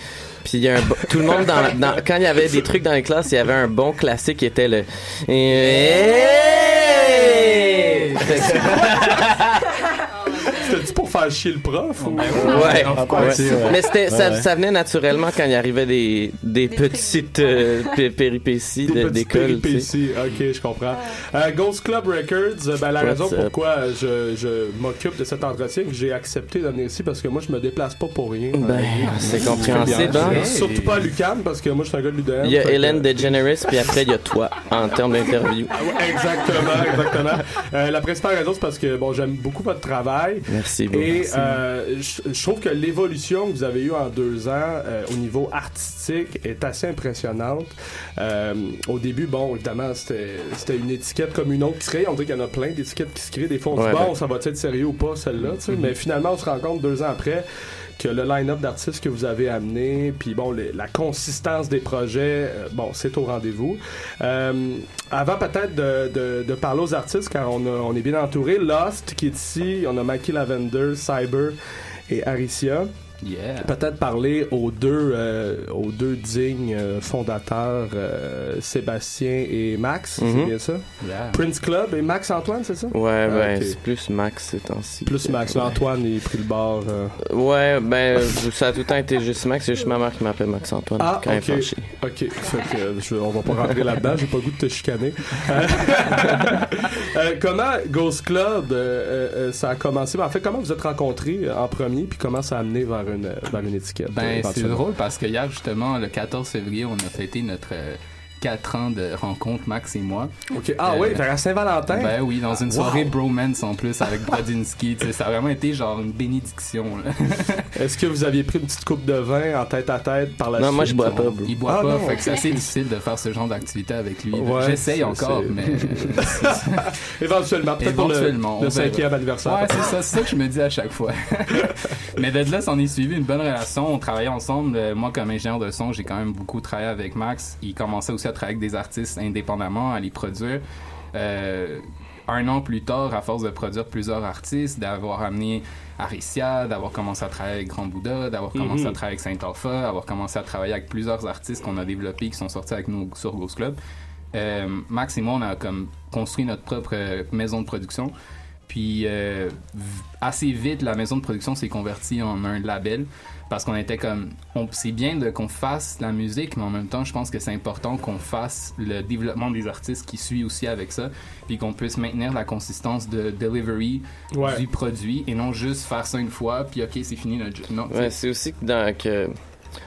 Puis il y a un bo- tout le monde dans, dans- quand il y avait des trucs dans les classes, il y avait un bon classique qui était le faire chier le prof? Ou... Ouais, ouais. mais c'était ça, ça venait naturellement quand il arrivait des, des petites euh, pé- péripéties Des de- d'école. péripéties. Ok, je comprends. Euh, Ghost Club Records, euh, ben, la What's raison up? pourquoi je, je m'occupe de cet entretien, que j'ai accepté de venir ici, parce que moi, je me déplace pas pour rien. Ben, Euh, c'est compréhensible, bien. hein? Surtout pas à Lucan, parce que moi, je suis un gars de l'UDM. Il y a que- Hélène DeGeneres, puis après il y a toi en termes d'interview. Exactement, exactement. Euh, la principale raison, c'est parce que bon, j'aime beaucoup votre travail. Merci beaucoup. Et Merci. euh, je je trouve que l'évolution que vous avez eue en deux ans euh, au niveau artistique est assez impressionnante. Euh, au début, bon, évidemment, c'était c'était une étiquette comme une autre qui se crée. On dirait qu'il y en a plein d'étiquettes qui se créent. Des fois, on se Ouais, dit, bon, ouais. ça va être sérieux ou pas, celle-là, tu sais. Mhm. Mais finalement, on se rend compte deux ans après que le line-up d'artistes que vous avez amené, puis bon, la consistance des projets, euh, bon, c'est au rendez-vous. Euh, avant peut-être de, de, de parler aux artistes, car on, a- on est bien entouré, Lost qui est ici, on a Mikey Lavender, Cyber et Aricia. Yeah. Peut-être parler aux deux, euh, aux deux dignes euh, fondateurs, euh, Sébastien et Max, Mhm. c'est bien ça? Yeah. Prince Club et Max Antoine, c'est ça? Ouais, Ah, ben, c'est plus Max ces temps-ci. Plus Max. Là, Antoine, il a pris le bord. euh. Ouais, ben, ça a tout le temps été juste Max. C'est juste ma mère qui m'appelle Max Antoine Ah, quand elle ok. Ok, fait que, euh, je- on va pas rentrer là-dedans, j'ai pas le goût de te chicaner. Comment Ghost Club, euh, euh, euh, ça a commencé? Ben, En fait, comment vous êtes rencontrés en premier, puis comment ça a amené vers une, euh, vers une étiquette? euh, Ben, c'est drôle parce que hier, justement, le 14 février, on a fêté notre 4 ans de rencontre, Max et moi. Ok. Ah oui, fait à Saint-Valentin? Ben oui, dans une Wow. soirée bromance en plus avec Brodinski. ça a vraiment été genre une bénédiction. Est-ce que vous aviez pris une petite coupe de vin en tête à tête par la Non, suite? moi, je bois pas, bro. Il boit Ah, pas, non, fait que c'est assez difficile de faire ce genre d'activité avec lui. Ouais, J'essaye encore, mais. Éventuellement, peut-être pour le, cinquième anniversaire. Ouais, c'est ça, c'est ça que je me dis à chaque fois. Mais de là, s'en est suivi une bonne relation. On travaillait ensemble. Euh, Moi, comme ingénieur de son, j'ai quand même beaucoup travaillé avec Max. Il commençait aussi à travailler avec des artistes indépendamment, à les produire. Euh, un an plus tard, à force de produire plusieurs artistes, d'avoir amené Aricia, d'avoir commencé à travailler avec Grand Bouddha, d'avoir commencé Mhm. à travailler avec Saint Alpha, avoir commencé à travailler avec plusieurs artistes qu'on a développés qui sont sortis avec nous sur Ghost Club. Euh, Max et moi, on a comme construit notre propre euh, maison de production. Puis euh, assez vite, la maison de production s'est convertie en un label parce qu'on était comme, on- c'est bien de qu'on fasse la musique, mais en même temps, je pense que c'est important qu'on fasse le développement des artistes qui suit aussi avec ça, puis qu'on puisse maintenir la consistance de delivery Ouais. du produit et non juste faire ça une fois, puis ok, c'est fini notre jeu. Non, Ouais, c'est aussi que, dans, que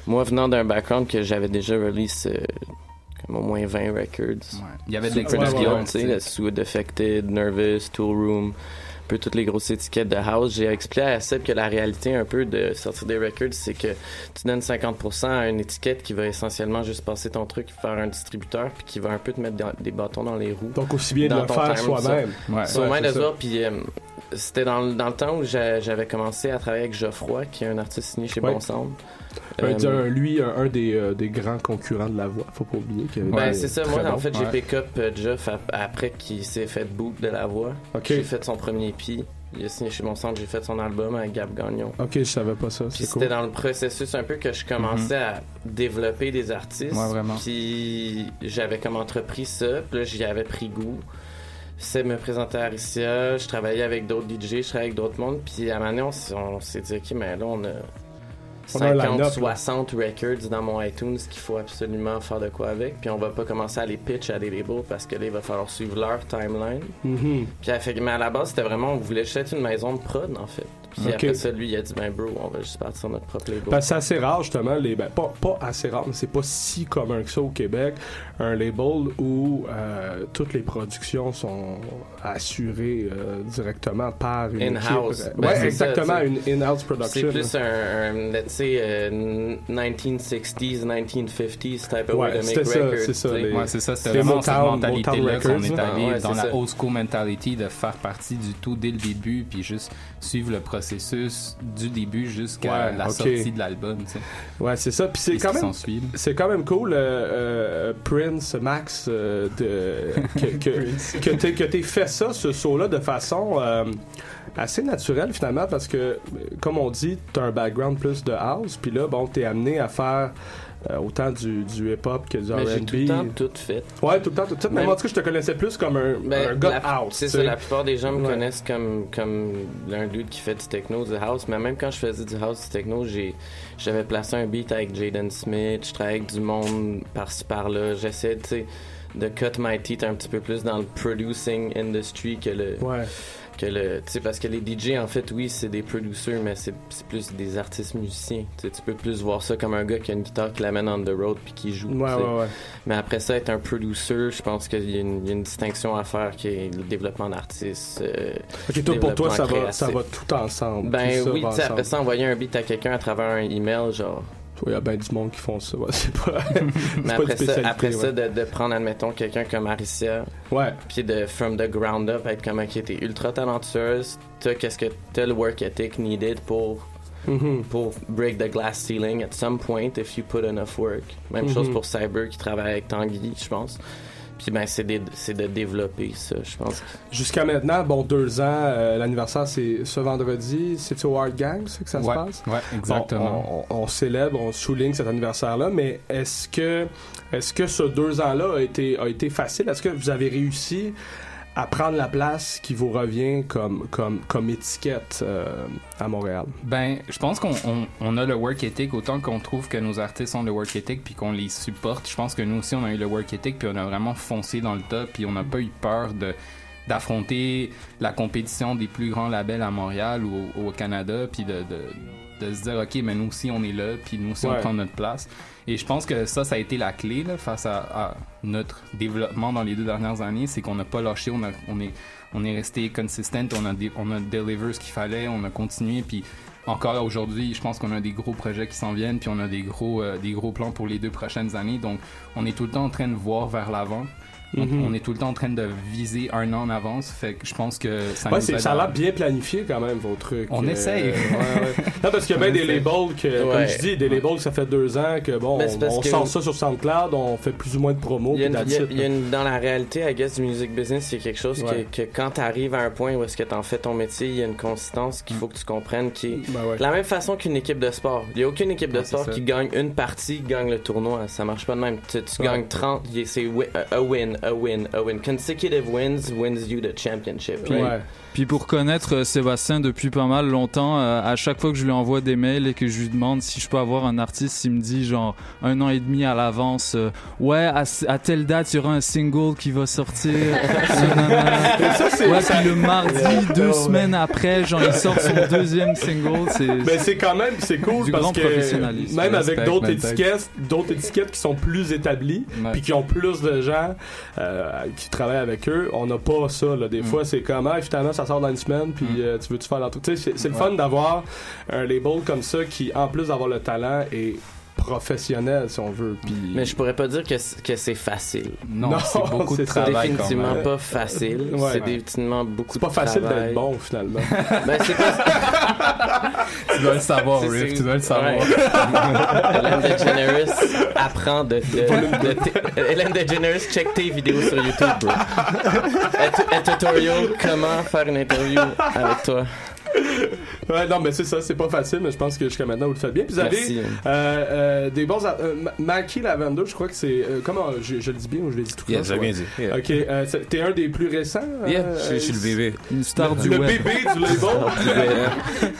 moi, venant d'un background que j'avais déjà release euh, comme au moins 20 records. Il y avait de l'expérience, tu sais, le Affected, Nervous, Tool Room, un peu toutes les grosses étiquettes de house. J'ai expliqué à Seb que la réalité un peu de sortir des records, c'est que tu donnes 50% à une étiquette qui va essentiellement juste passer ton truc, faire un distributeur, puis qui va un peu te mettre dans- des bâtons dans les roues. Donc, aussi bien de Dans le faire soi-même. Ouais. Soi-même, de voir, puis euh, c'était dans, le- dans le temps où j'a- j'avais commencé à travailler avec Geoffroy, qui est un artiste signé chez Ouais. Bon Sound. Euh, un- lui, un, un des, euh, des grands concurrents de la voix. Faut pas oublier qu'il y avait Ben, c'est ça. Moi, en fait, j'ai Ouais. pick up euh, Jeff ap- après qu'il s'est fait boot de la voix. J'ai fait son premier EP. Il a signé chez mon centre. J'ai fait son album avec Gab Gagnon. Ok, je savais pas ça. Puis C'est c'était cool. dans le processus un peu que je commençais à développer des artistes. Ouais, vraiment. Puis j'avais comme entrepris ça. Puis là, j'y avais pris goût. Seb me présentait à Aricia. Je travaillais avec d'autres DJ, je travaillais avec d'autres mondes. Puis à un moment donné, on s'est dit, OK, mais là, on a 50, line-up, là. 60 records dans mon iTunes qu'il faut absolument faire de quoi avec. Puis on va pas commencer à les pitch à des labels parce que là, il va falloir suivre leur timeline. Mhm. Puis elle fait, mais à la base, c'était vraiment, on voulait juste être une maison de prod, en fait. Puis Ok. après ça, lui, il a dit, ben bro, on va juste partir notre propre label. Que c'est assez rare, justement, les, ben, pas, pas assez rare, mais c'est pas si commun que ça au Québec, un label où euh, toutes les productions sont assurées euh, directement par une In-house. équipe. Ben, ouais, c'est ça, exactement, sais. une in-house C'est production. plus un, un, tu sais, euh, 1960s, 1950s type of Ouais, way to make ça, records. c'est ça, les- Ouais, c'est ça, Les vraiment cette mentalité-là qu'on est allé ouais, dans c'est la ça. old school mentality de faire partie du tout dès le début, puis juste suivre le processus du début jusqu'à Ouais, la sortie de l'album. tu sais. Ouais, c'est ça. Puis c'est quand même, c'est quand même cool, euh, euh, Prince, Max, euh, de, que, que, que t'aies- que t'aies fait ça, ce saut-là, de façon assez naturelle finalement, parce que, comme on dit, t'as un background plus de house, puis là, bon, t'es amené à faire euh, autant du, du hip-hop que du R&B. tout le temps tout fait. Ouais, tout le temps, tout temps. Mais en tout cas, je te connaissais plus comme un, Ben, un gars house. C'est ça, la plupart des gens me Ouais. connaissent comme, comme un dude qui fait du techno, du house. Mais même quand je faisais du house, du techno, j'ai, j'avais placé un beat avec Jaden Smith, je travaillais avec du monde par-ci par-là. J'essayais, tu sais, de cut my teeth un petit peu plus dans le producing industry que le. Ouais. Que le, parce que les DJ, en fait, oui, c'est des producers, mais c'est, plus des artistes musiciens. Tu peux plus voir ça comme un gars qui a une guitare qui l'amène on the road puis qui joue. Ouais, tu sais. ouais, ouais. Mais après ça, être un producer, je pense qu'il y, a une- il y a une distinction à faire qui est le développement d'artistes. euh, Ok, toi, pour toi, ça va, ça créatif. va tout ensemble. Ben tout oui, après ça, envoyer un beat à quelqu'un à travers un email, genre. Il y a bien du monde qui font ça. ouais, c'est pas, Mais pas après ça, après ça de, de prendre, admettons, quelqu'un comme Aricia. Ouais. Puis de, from the ground up, être comme, qui était ultra talentueuse. T'as qu'est-ce que t'as le work ethic needed pour. Mhm. Pour break the glass ceiling at some point if you put enough work. Même chose Mhm. pour Cyber qui travaille avec Tanguy, je pense. Puis ben, c'est des- c'est de développer ça, je pense. Jusqu'à maintenant, bon, deux ans, euh, l'anniversaire c'est ce vendredi, c'est au Hard Gang, c'est que ça Ouais, se passe? ouais, exactement. Bon, on, on- on célèbre, on souligne cet anniversaire-là, mais est-ce que, est-ce que ce deux ans-là a été, a été facile? Est-ce que vous avez réussi à prendre la place qui vous revient comme, comme, comme étiquette euh, à Montréal? Ben, je pense qu'on on, on a le work ethic autant qu'on trouve que nos artistes ont le work ethic puis qu'on les supporte. Je pense que nous aussi on a eu le work ethic puis on a vraiment foncé dans le top puis on n'a pas eu peur de d'affronter la compétition des plus grands labels à Montréal ou au, au Canada puis de, de, de se dire ok mais nous aussi on est là puis nous aussi Ouais. on prend notre place et je pense que ça ça a été la clé là, face à, à notre développement dans les deux dernières années c'est qu'on n'a pas lâché on a on est on est resté consistent on a on a deliver ce qu'il fallait on a continué puis encore aujourd'hui, je pense qu'on a des gros projets qui s'en viennent, puis on a des gros, euh, des gros plans pour les deux prochaines années. Donc, on est tout le temps en train de voir vers l'avant. On, Mhm. on est tout le temps en train de viser un an en avance. Fait que je pense que ça Ouais, nous c'est- aide ça a l'air bien planifié quand même, vos trucs. On Euh, essaye. ouais, ouais. Non, parce qu'il y a bien des labels que, comme je dis, des labels que ça fait deux ans que bon, c'est on, on que- sort ça sur SoundCloud, on fait plus ou moins de promos. Il y a puis une- that's il y a- it, il y a là. une- dans la réalité, I guess, du music business, il y a quelque chose Ouais. que, que quand tu arrives à un point où est-ce que tu en fais ton métier, il y a une consistance qu'il faut que tu comprennes qui est Ben la même façon qu'une équipe de sport. Il n'y a aucune équipe de Ouais, c'est sport qui gagne une partie, gagne le tournoi. Ça marche pas de même. Tu, tu Ouais. gagnes 30, y- c'est a win, a win, a win. Consecutive wins wins you the championship. right? Ouais. Puis pour connaître euh, Sébastien depuis pas mal longtemps, euh, à chaque fois que je lui envoie des mails et que je lui demande si je peux avoir un artiste, il me dit genre un an et demi à l'avance, euh, ouais à, à telle date il y aura un single qui va sortir. Ça, c'est- ouais ça- puis le mardi deux semaines après, genre il sort son deuxième single. C'est Mais c'est quand même c'est cool Du parce grand que professionnalisme. même avec d'autres étiquettes, d'autres étiquettes qui sont plus établies, Ouais. puis qui ont plus de gens euh, qui travaillent avec eux, on n'a pas ça là. Mm. Des fois, c'est comme ah, finalement ça sort dans une semaine, puis euh, tu veux tu faire l'entrée. C'est- c'est le Ouais. fun d'avoir un label comme ça qui, en plus d'avoir le talent, est professionnel si on veut. Puis Mais je pourrais pas dire que c'est- que c'est facile. Non, Non, c'est beaucoup de c'est ça. travail quand définitivement pas facile. Ouais. c'est définitivement beaucoup c'est pas de facile travail. d'être bon finalement. Ben, c'est pas Tu dois le savoir, C'est- Riff, c'est- tu dois le savoir. Ouais. Ellen DeGeneres apprend de, de, de Ellen DeGeneres check tes vidéos sur YouTube, bro. Un, un tutorial comment faire une interview avec toi. Ouais, non, mais c'est ça, c'est pas facile, mais je pense que jusqu'à maintenant, vous le faites bien. Puis vous avez Merci. euh, euh, des bons. Euh, Ma- Mackie Lavender, je crois que c'est. euh, comment je, je le dis bien ou je le dis tout Yeah, ouais. bien dit. Yeah. Ok, euh, t'es un des plus récents. Yeah, je, je suis le bébé. une star du le web. bébé du label?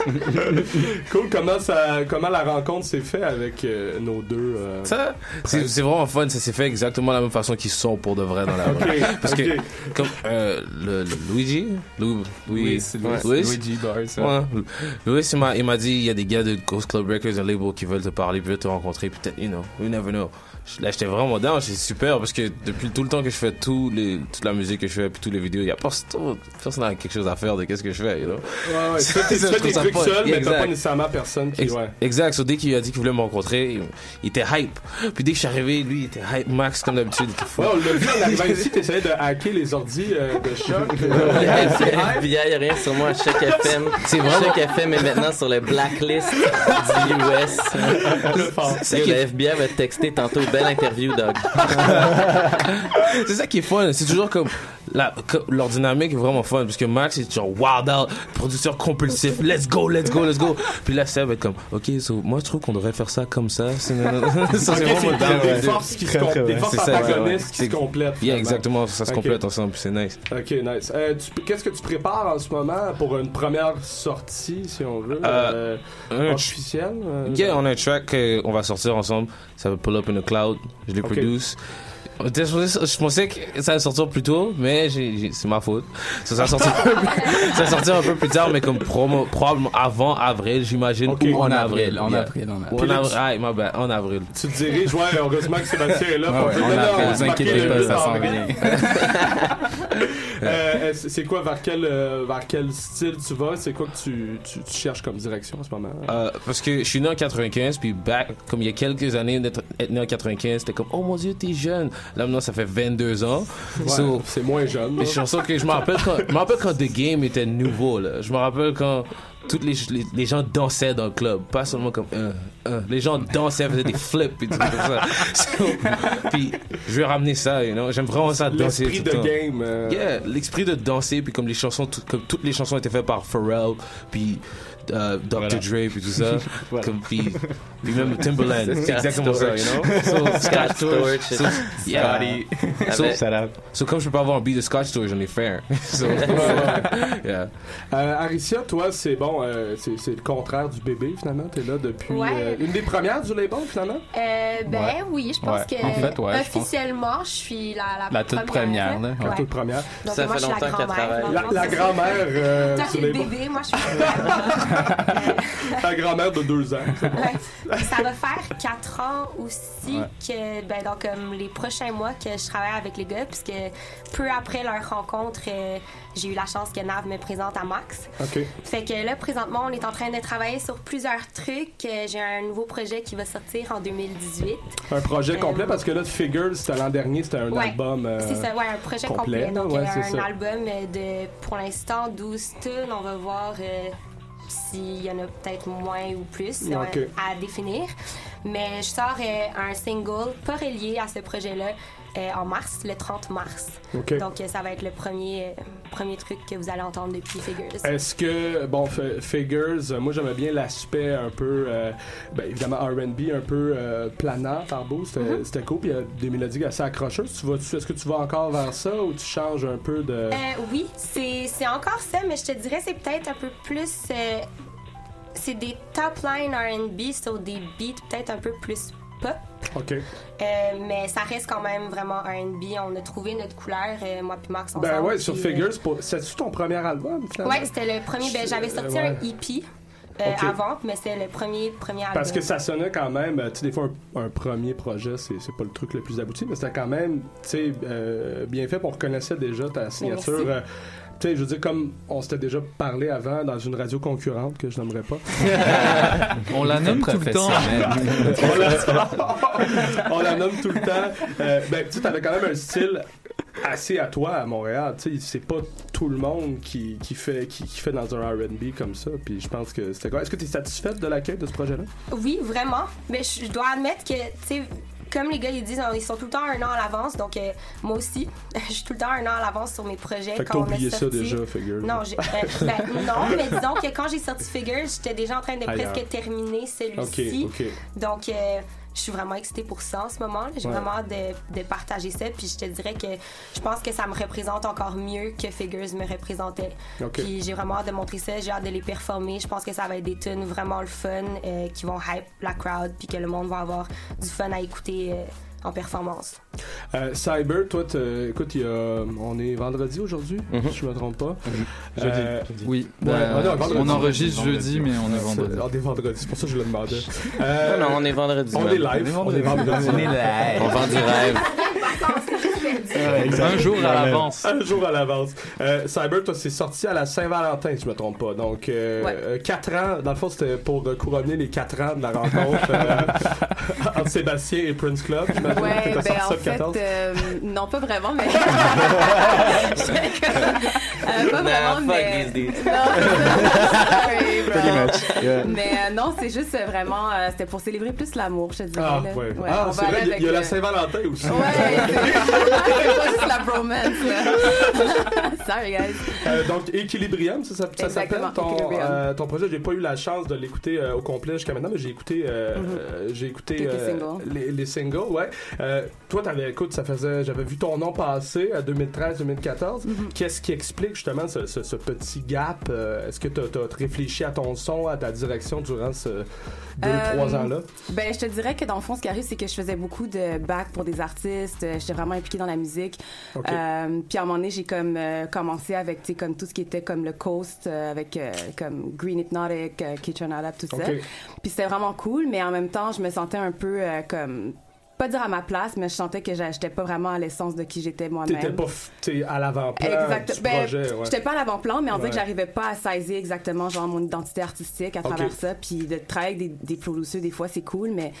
cool, comment, ça, comment la rencontre s'est faite avec euh, nos deux. euh, Ça, c'est c'est vraiment fun. Ça s'est fait exactement de la même façon qu'ils sont pour de vrai dans la Ok, rue. Parce que, comme euh, le, le Luigi, Louis, Louis, Oui, c'est Louis, Louis, Luigi Bars. ça. Ouais. Louis, il m'a, dit, il y a des gars de Ghost Club Records, un label qui veulent te parler, veulent te rencontrer, peut-être, you know, you never know. Là, j'étais vraiment down, c'est super, parce que depuis tout le temps que je fais tout les, toute la musique que je fais, puis toutes les vidéos, il y a pas personne a quelque chose à faire de qu'est-ce que je fais, you know? Ouais, ouais, tu fais ça trucs seul, mais t'as pas nécessairement personne qui. Ex- Ouais. Exact. So, dès qu'il a dit qu'il voulait me rencontrer, il, il était hype. Puis dès que je suis arrivé, lui, il était hype max comme d'habitude. Il. Ouais, on l'a vu en arrivant ici, t'essayais de hacker les ordis euh, de choc. FBI, y a rien sur moi. Check FM. C'est vraiment- Check FM est maintenant sur le blacklist du US. Le est- FBI va te texter tantôt. Belle interview, dog. c'est ça qui est fun. C'est toujours comme la, leur dynamique est vraiment fun parce que Max est genre wild out, producteur compulsif. Let's go, let's go, let's go. Puis là, Seb va être comme, ok, so, moi je trouve qu'on devrait faire ça comme ça. C'est ça, c'est Ok, vraiment c'est down, des ouais. forces qui se com- des forces antagonistes qui se complètent, Yeah, exactement. Ça se complète ensemble. puis C'est nice. Ok, nice. Euh, Qu'est-ce que tu prépares en ce moment pour une première sortie, si on veut, Euh, euh, un- officielle? euh, Yeah, on a un track qu'on va sortir ensemble. Ça va Pull Up in the Cloud. Je l'ai Ok. produce. Je pensais- je pensais que ça allait sortir plus tôt, mais j'ai- j'ai- c'est ma faute. Ça, ça, sortir, ça va sortir un peu plus tard, mais comme promo- probablement avant avril, j'imagine. Ok. Ou en En avril. avril, en yeah. avril, en avril. Ah, bad, en avril. Tu te diriges, ouais, heureusement que Sébastien est là. Ouais, pour ouais, on non, vous inquiétez pas, 8 ça s'en avril. vient. Euh, est-ce- c'est quoi, vers quel, euh, vers quel style tu vas? C'est quoi que tu, tu, tu cherches comme direction en ce moment? Euh, parce que je suis né en 95, puis back, comme il y a quelques années d'être être né en 95, c'était comme, oh mon dieu, t'es jeune. Là maintenant, ça fait 22 ans. Ouais, So, c'est moins jeune. Les chansons que je me rappelle quand, je me rappelle quand The Game était nouveau là. Je me rappelle quand toutes les, les, les gens dansaient dans le club, pas seulement comme un, un. Les gens dansaient, faisaient des flips et tout comme ça. So, puis je vais ramener ça, you know. J'aime vraiment ça danser L'esprit de temps. game. euh, Yeah, l'esprit de danser puis comme les chansons tout- comme toutes les chansons étaient faites par Pharrell puis euh, Dr Voilà. Dre puis tout ça Voilà. comme puis, puis même Timberland C'est exactement ça you know? Storch. Scott Storch. so, yeah so, Avec- so comme je peux pas avoir un beat de Scotch Storch j'en ai fait un so, yeah Euh, Aricia, toi, c'est bon, euh, c'est le contraire du bébé finalement. T'es là depuis Ouais. euh, une des premières du label finalement? Euh, ben Ouais. oui, je pense Ouais. que En fait, ouais, je pense. officiellement, je suis la, la, La toute première, là. La toute première. Donc, Ça moi, fait longtemps qu'elle travaille. La, grand-mère euh, Toi, du t'es le bébé, moi, je suis La grand-mère de deux ans. Ouais. Ça va faire quatre ans aussi Ouais. que, ben, donc, comme les prochains mois que je travaille avec les gars, puisque peu après leur rencontre, euh, j'ai eu la chance que Nav me présente à Max. Ok. Fait que là, présentement, on est en train de travailler sur plusieurs trucs. Euh, J'ai un nouveau projet qui va sortir en 2018. Un projet Euh, complet parce que là, Figures, c'était l'an dernier, c'était un Ouais, album. euh, c'est ça, ouais, un projet complet. Donc, un ça. album de, pour l'instant, 12 tunes. On va voir s'il y en a peut-être moins ou plus euh, Ok. à définir. Mais je sors euh, un single pas relié à ce projet-là euh, en mars, le 30 mars. Donc, euh, ça va être le premier, premier truc que vous allez entendre depuis Figures. Est-ce que, bon, F- Figures, euh, moi j'aimais bien l'aspect un peu, ben, évidemment RB, un peu planant par bout, c'était Mhm. c'était cool, puis il y a des mélodies assez accrocheuses. Tu vas, Est-ce que tu vas encore vers ça ou tu changes un peu de. Oui, c'est c'est encore ça, mais je te dirais c'est peut-être un peu plus. c'est des top line RB, sur des beats peut-être un peu plus pop. Ok. Euh, mais ça reste quand même vraiment RB. On a trouvé notre couleur, euh, moi puis Max ensemble. Ben ouais, sur euh, Figures, pour- c'est-tu ton premier album finalement? Ouais, c'était le premier. Ben, J'avais sorti Ouais. un EP euh, avant, mais c'est le premier, premier album. Parce que ça sonnait quand même, euh, tu sais, des fois, un, un premier projet, c'est c'est pas le truc le plus abouti, mais c'était quand même, tu sais, euh, bien fait, on reconnaissait déjà ta signature. Tu sais, je veux dire, comme on s'était déjà parlé avant dans une radio concurrente que je n'aimerais pas. On la nomme tout le temps. on, la, on la nomme tout le temps. Euh, ben, tu sais, t'avais quand même un style assez à toi à Montréal. Tu sais, c'est pas tout le monde qui, qui, fait, qui, qui fait dans un R&B comme ça. Puis je pense que c'était quoi? Est-ce que tu es satisfaite de l'accueil de ce projet-là? Oui, vraiment. Mais je je dois admettre que, tu sais, comme les gars ils disent, ils sont tout le temps un an à l'avance. Donc, euh, moi aussi, je suis tout le temps un an à l'avance sur mes projets. Fait que t'as oublié ça déjà. Non, j'ai- euh, ben, non, mais disons que quand j'ai sorti Figures, j'étais déjà en train de Ailleurs. presque terminer celui-ci. Donc, euh, je suis vraiment excitée pour ça en ce moment. J'ai Ouais. vraiment hâte de, de partager ça. Puis je te dirais que je pense que ça me représente encore mieux que Figures me représentait. Puis j'ai vraiment hâte de montrer ça. J'ai hâte de les performer. Je pense que ça va être des tunes vraiment le fun euh, qui vont hype la crowd. Puis que le monde va avoir du fun à écouter euh, en performance. Euh, Cyber, toi, écoute, il y a, on est vendredi aujourd'hui, si je me trompe pas. Jeudi. Euh, Oui. ouais, Euh, non, vendredi. on enregistre jeudi, mais on est vendredi. On est vendredi, c'est pour ça que je le demandais. Non, non, on est vendredi. On est live. On est vendredi. On est live. On vend du rêve. Un jour à l'avance. Un jour à l'avance. Euh, Cyber, toi, c'est sorti à la Saint-Valentin, si je me trompe pas. Donc, euh, Ouais. euh, quatre ans, dans le fond, c'était pour couronner les 4 ans de la rencontre euh, entre Sébastien et Prince Club. Ouais, ben en fait, 14. euh, non pas vraiment, mais Euh, pas Nah, vraiment, fuck mais these non, Sorry, yeah. Mais non, c'est juste vraiment, euh, c'était pour célébrer plus l'amour, je te dirais. Ah, ouais. Ouais, ah c'est vrai, il y a- y la Saint-Valentin aussi. Ouais, c'est pas juste la bromance, là. Sorry, guys. Euh, donc, Equilibrium, ça, ça, ça s'appelle ton, euh, ton projet. J'ai pas eu la chance de l'écouter euh, au complet jusqu'à maintenant, mais j'ai écouté, euh, Mhm. euh, j'ai écouté euh, singles. les, les singles. Ouais. Euh, toi, t'avais, écoute, ça faisait, j'avais vu ton nom passer à 2013-2014. Mhm. Qu'est-ce qui explique justement ce, ce- ce petit gap Est-ce que t'as, as réfléchi à ton son, à ta direction durant ce deux, Euh, trois ans là Ben, je te dirais que dans le fond, ce qui arrive, c'est que je faisais beaucoup de back pour des artistes. J'étais vraiment impliquée dans la musique. Euh, puis à un moment donné, j'ai comme euh, commencé avec, tu sais, comme tout ce qui était comme le coast, euh, avec comme Green Hypnotic, Kitchen Lab, tout ça. Puis c'était vraiment cool, mais en même temps, je me sentais un peu comme pas dire à ma place, mais je sentais que j'étais pas vraiment à l'essence de qui j'étais moi-même. T'étais pas t'sais, à l'avant-plan Exact. du Ben, projet. ouais. J'étais pas à l'avant-plan, mais on dirait que Ouais. j'arrivais pas à saisir exactement genre mon identité artistique à Ok. travers ça. Puis de travailler avec des, des producers, des fois, c'est cool, mais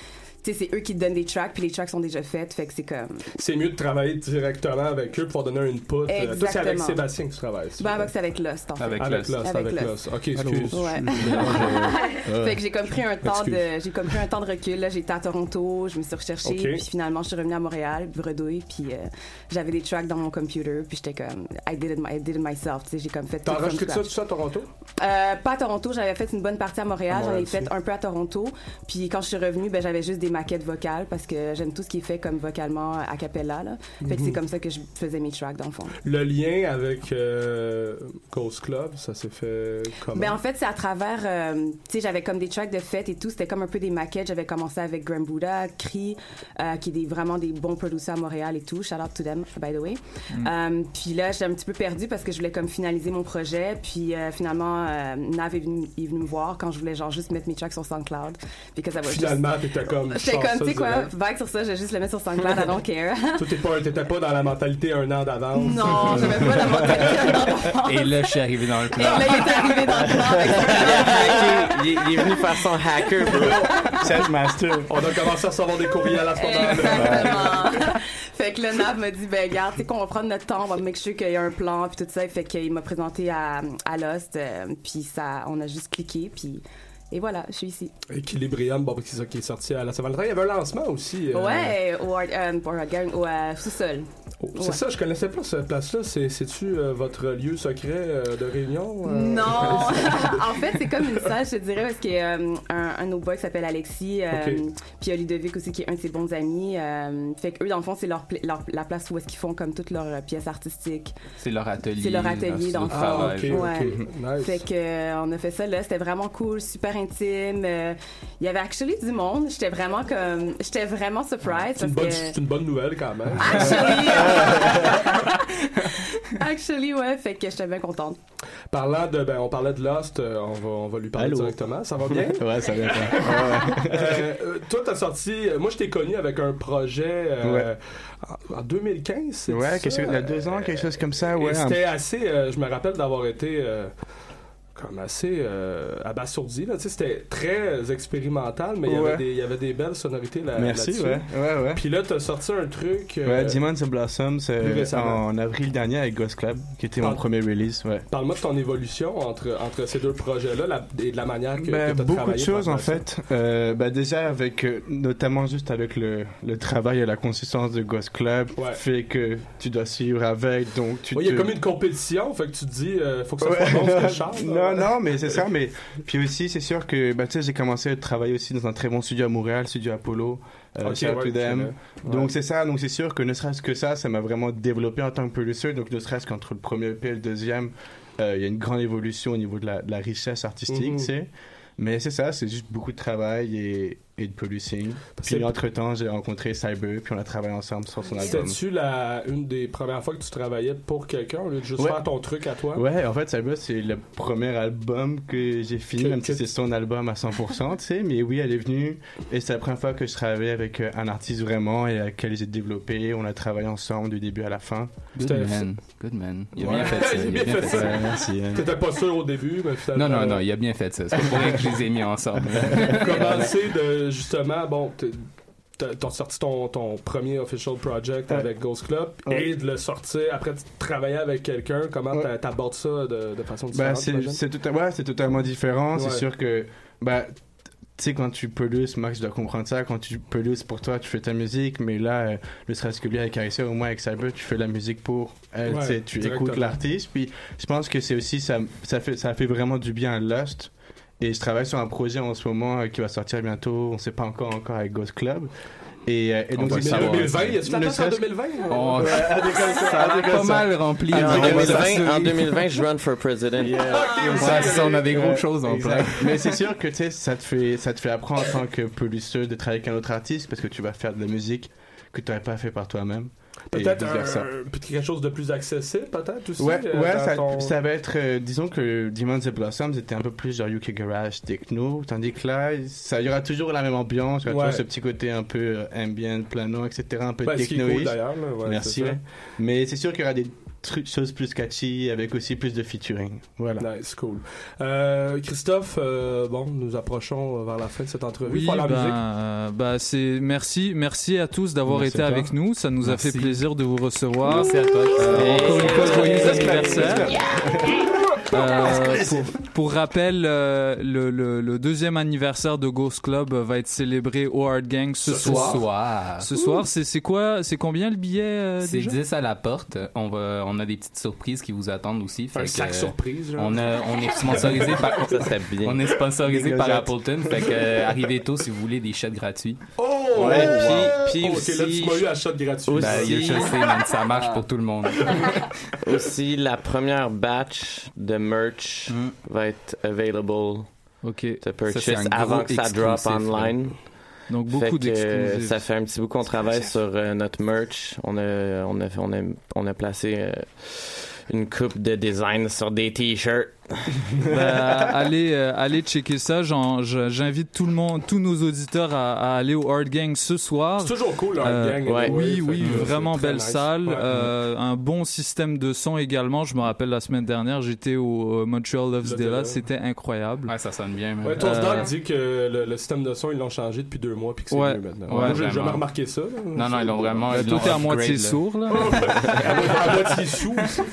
tu sais, c'est eux qui te donnent des tracks, puis les tracks sont déjà faites, fait que c'est comme. C'est mieux de travailler directement avec eux pour donner un input. Euh, Toi, c'est avec Exactement. Sébastien que tu travailles. c'est Ben, avec, c'est avec Lost, en fait. Avec Lost, avec Lost. Ok, excuse. Ouais. Ouais. fait que j'ai comme pris un temps Excuse. de, j'ai comme pris un temps de recul. Là, j'étais à Toronto, je me suis recherchée, puis finalement, je suis revenue à Montréal, bredouille, puis euh, j'avais des tracks dans mon computer, puis j'étais comme, I did it, my- I did it myself, tu sais, j'ai comme fait. T'as enregistré ça, tout ça à Toronto? Euh, pas à Toronto, j'avais fait une bonne partie à Montréal, j'en ai fait un peu à Toronto. Puis quand je suis revenue, ben, j'avais juste des maquettes vocales parce que j'aime tout ce qui est fait comme vocalement a cappella. Là. Fait que Mhm. c'est comme ça que je faisais mes tracks dans le fond. Le lien avec euh, Ghost Club, ça s'est fait comment? Ben en fait, c'est à travers, euh, tu sais, j'avais comme des tracks de fête et tout. C'était comme un peu des maquettes. J'avais commencé avec Grand Buddha, Cree, euh, qui est des, vraiment des bons producers à Montréal et tout. Shout out to them, by the way. Mm. Puis là, j'étais un petit peu perdue parce que je voulais comme finaliser mon projet. Puis finalement, Nav est venu, est venu me voir quand je voulais genre juste mettre mes tracks sur SoundCloud. Because I was just- Finalement, t'étais comme, J'étais comme, tu sais quoi, vague sur ça, je vais juste le mettre sur SoundCloud, I don't care. Toi, t'es pas, t'étais pas dans la mentalité un an d'avance. Non, j'avais pas la mentalité un an d'avance. Et là, je suis arrivé dans le plan. Et là, il est arrivé dans le plan il, est- il est venu faire son hacker, bro. Master. On a commencé à recevoir des courriels à ce moment-là. Exactement. fait que le NAV m'a dit, ben, regarde, tu sais qu'on va prendre notre temps, on va make sure qu'il y a un plan, puis tout ça. Fait qu'il m'a présenté à, à Lost, euh, puis ça, on a juste cliqué, puis. Et voilà, je suis ici. Equilibrium, bon, c'est ça qui est sorti à la Saint-Valentin. Il y avait un lancement aussi. euh, Ouais, au, Art- euh, pas au euh, sous-sol. oh, C'est Ouais. ça, je connaissais pas cette place-là. C'est- C'est-tu euh, votre lieu secret euh, de réunion? euh? Non! en fait, c'est comme une salle, je te dirais, parce qu'il y a euh, un, un de nos boys qui s'appelle Alexis, euh, Ok. puis il y a Ludovic aussi, qui est un de ses bons amis. euh, fait qu'eux, dans le fond, c'est leur, leur- la place où est-ce qu'ils font comme toutes leurs euh, pièces artistiques. C'est leur atelier. C'est leur atelier, dans le fond. Ah, ok, Ouais. ok. Nice. Fait que euh, on a fait ça là, c'était vraiment cool, super intime. euh, Il y avait actually du monde, j'étais vraiment comme j'étais vraiment surprise C'est une, bonne, que une bonne nouvelle quand même. actually actually ouais, fait que j'étais bien contente. Parlant de, ben, on parlait de Lost, euh, on va, on va lui parler Allô? directement. Ça va bien? Ouais, ça va bien. Euh, toi, t'as sorti. Moi, je t'ai connu avec un projet euh, en, en 2015. c'est Ouais, ça? quelque chose- il y a deux ans, quelque chose comme ça, ouais. C'était assez. euh, je me rappelle d'avoir été. Comme assez euh, abasourdi là c'était très expérimental mais il y avait Ouais. des il y avait des belles sonorités là Merci, là-dessus. ouais, ouais, ouais. puis là t'as sorti un truc euh, Ouais, Demons and Blossoms euh, en avril dernier avec Ghost Club, qui était mon premier release, ouais. Parle-moi de ton évolution entre, entre ces deux projets-là la- et de la manière que, Ben, que t'as beaucoup de choses en fait. Euh, ben, déjà avec euh, notamment juste avec le, le travail et la consistance de Ghost Club fait que tu dois suivre avec donc tu il y a comme une compétition, fait que tu te dis, faut que ça soit bon ce que je. non, non, mais c'est ça. Mais puis aussi, c'est sûr que bah, tu sais, j'ai commencé à travailler aussi dans un très bon studio à Montréal, studio Apollo. Euh, Ok, shout out ouais, connais. Donc Ouais. c'est ça. Donc c'est sûr que ne serait-ce que ça, ça m'a vraiment développé en tant que producer. Donc ne serait-ce qu'entre le premier EP et le deuxième, euh, il y a une grande évolution au niveau de la, de la richesse artistique, Mhm. tu sais. Mais c'est ça, c'est juste beaucoup de travail et, et de producing. C'est- Puis entre-temps, j'ai rencontré Cyber, puis on a travaillé ensemble sur son album. C'était-tu la, une des premières fois que tu travaillais pour quelqu'un au lieu de juste Ouais. faire ton truc à toi? Ouais, en fait, Cyber, c'est le premier album que j'ai fini, Que- même que- si c'est son album à 100%, tu sais. Mais oui, elle est venue et c'est la première fois que je travaillais avec euh, un artiste vraiment et avec lequel j'ai développé. On a travaillé ensemble du début à la fin. Good man. Good man. Il a Ouais, bien fait ça. il a bien fait ça. Ouais, merci. hein. T'étais pas sûr au début, mais finalement. Non, non, non, il a bien fait ça. C'est pas pour rien que je les ai mis ensemble. Commencer de justement, bon, t'as sorti ton, ton premier official project Ouais. avec Ghost Club Ouais. et de le sortir après de travailler avec quelqu'un. Comment Ouais. t'a- t'abordes ça de, de façon Bah, différente? c'est j'imagine? c'est tout, ouais, c'est totalement différent. C'est sûr que, bah, tu sais, quand tu produces, Max doit comprendre ça, quand tu produces pour toi, tu fais ta musique, mais là, euh, ne serait-ce que lui avec Carissa, au moins avec Cyber, tu fais la musique pour elle, tu écoutes l'artiste, puis je pense que c'est aussi, ça, ça, fait, ça fait vraiment du bien à Lost, et je travaille sur un projet en ce moment euh, qui va sortir bientôt, on sait pas encore, encore avec Ghost Club, et, euh, et On donc va c'est le savoir. 2020, y a-tu la Ne place en serait-ce- 2020? On- Ouais, avec ça, a pas ça. mal rempli. Hein. En On va 2020, s'assurer. en 2020, je run for president. Ouais, ça, on a des grosses choses en place. Mais c'est sûr que ça te fait ça te fait apprendre en tant que producer de travailler avec un autre artiste parce que tu vas faire de la musique que tu n'aurais pas fait par toi-même. Et Peut-être quelque chose de plus accessible, peut-être aussi. Ouais, euh, ouais ça, ton- ça va être. euh, disons que Demons and Blossoms était un peu plus genre UK Garage techno, tandis que là, ça il y aura toujours la même ambiance, Ouais. toujours ce petit côté un peu euh, ambient, plano, etc., un peu Ben, techno cool, ouais, Merci. Mais c'est sûr qu'il y aura des trucs, choses plus catchy avec aussi plus de featuring. Voilà. Nice, cool. Euh, Christophe, euh, bon, nous approchons vers la fin de cette entrevue. Oui, Pour la ben, musique. c'est merci, merci à tous d'avoir été avec nous. Ça nous a fait plaisir de vous recevoir. Merci à toi. Euh, encore une fois, joyeux anniversaire. Euh, pour, pour rappel, euh, le, le, le deuxième anniversaire de Ghost Club va être célébré au Hard Gang ce, Ce soir. soir. Ce soir, c'est quoi, c'est combien le billet euh, C'est déjà 10 à la porte. On, va, on a des petites surprises qui vous attendent aussi. Un sac surprise. genre. On, a, on est sponsorisé par. Ça bien. On est sponsorisé par. Appleton. Fait que euh, arrivez tôt si vous voulez des shots gratuits. Oh! Ouais, wow. puis- puis là, aussi- tu m'as eu à shot gratuit. Aussi- Ben, should say, man, ça marche pour tout le monde. Aussi, la première batch de merch Mm. va être available Ok. to purchase avant que ça drop online. Donc Fait beaucoup que, d'exclusifs. ça fait un petit bout qu'on travaille sur euh, notre merch. On a, on a, on a, on a placé euh, une coupe de design sur des t-shirts. Bah, allez, euh, allez checker ça. J'invite tout le monde, tous nos auditeurs à, à aller au Hard Gang ce soir. C'est toujours cool, le Hard Gang, ouais. Oui, oui, vraiment belle nice. salle. Ouais. euh, un bon système de son également. Je me rappelle la semaine dernière, j'étais au euh, Montreal Loves Della. C'était incroyable. Ouais, ça sonne bien. Ouais, Toast Euh, Dog dit que le, le système de son, ils l'ont changé depuis deux mois puis que c'est Ouais. mieux maintenant. Ouais, Moi, j'ai jamais remarqué ça. là. Non, non, ils l'ont vraiment. L'ont t'es à moitié sourd, là. à moitié sous aussi.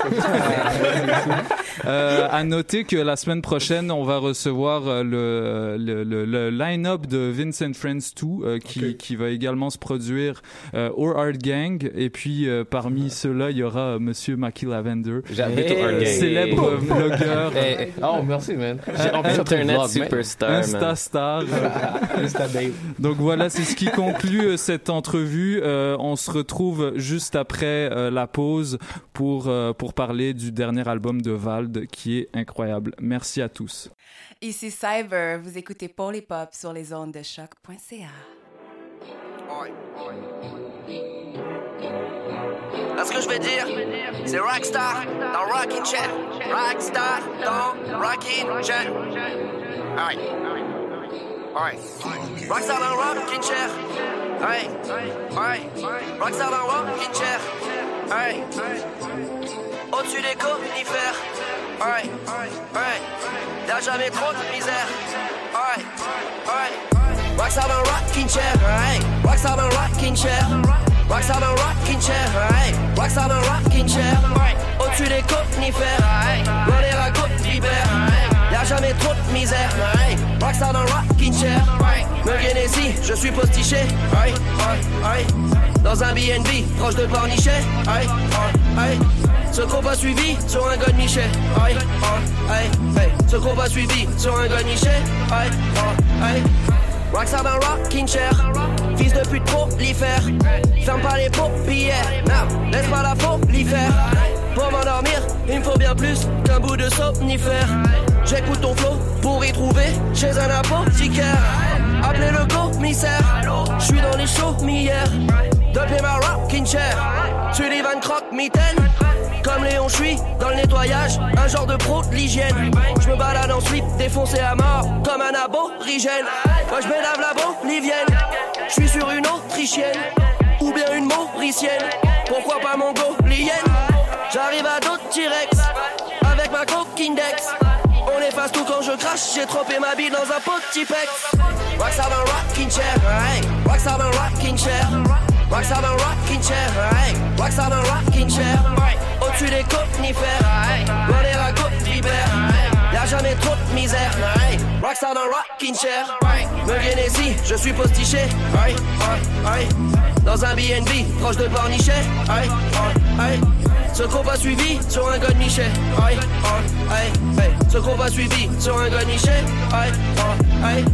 Euh, à noter que la semaine prochaine, on va recevoir euh, le, le, le, le line-up de Vincent Friends 2 euh, qui, qui va également se produire euh, au Art Gang. Et puis, euh, parmi ceux-là, il y aura euh, Monsieur Mackie Lavender, Gang. célèbre Hey. vlogueur. Hey, hey. Oh, merci, man. J'ai- en plus, Internet vlog, superstar. Insta star. Insta babe. Donc voilà, c'est ce qui conclut euh, cette entrevue. Euh, on se retrouve juste après euh, la pause pour, euh, pour parler du dernier album de Qui est incroyable. Merci à tous. Ici Cyber, vous écoutez Paul et Pop sur les ondes de choc.ca. Là, ce que je vais dire, c'est Rockstar dans Rockin' Chair. Rockstar dans Rockin' Chair. Alright. Alright. Rockstar dans Rockin' Chair. Alright. Alright. Rockstar dans Rockin' Chair. Alright. Au-dessus des conifères. Alright. Alright. Y'a jamais trop de misère. Alright. Alright. Rockstar dans Rockin' Chair. Alright. Rockstar dans Rockin' Chair. Rockstar dans Rockin' Chair. Alright. Rockstar dans Rockin' Chair. Au-dessus des conifères. Alright. Dans les ragots d'hiver. Y'a jamais trop de misère. Rockstar dans Rockin' Chair. Me Genesee, je suis postiché. Dans un BNB, proche de Pornichet. Alright. Alright. Ce pas suivi sur un Michel. Aïe, aïe, aïe. Ce suivi sur un aïe. Rockstar dans Rockin' Chair. Fils de pute prolifère. Ferme pas les paupières. Non, laisse pas la folie faire. Pour m'endormir, il me faut bien plus qu'un bout de somnifère. J'écoute ton flow pour y trouver chez un apothicaire. Appelez le commissaire. Je suis dans les chaumières. Depuis ma rocking chair. Tu les van croque mitaine. Comme Léon, je suis dans le nettoyage, un genre de pro de l'hygiène. Je me balade en slip, défoncé à mort, comme un aborigène. Moi je me lave la bolivienne, je suis sur une autrichienne, ou bien une mauricienne. Pourquoi pas mon golienne J'arrive à d'autres T-Rex, avec ma coquine. On efface tout quand je crache, j'ai trempé ma bille dans un pot de Tipex. Rockstar dans rocking chair, hey. Rockstar dans rocking chair. Rockstar dans rocking chair, hey. Rockstar dans rocking chair. Au-dessus des conifères, hey. Dans les ragots Y'a jamais trop de misère, hey. Rockstar dans rocking chair. Me Genesee, je suis postiché. Dans un BNB, proche de Pornichet. Hey. Ce qu'on pas suivi sur un de Michel, hey. Hey. Hey. Ce qu'on pas suivi sur un de Michel, hey. Hey.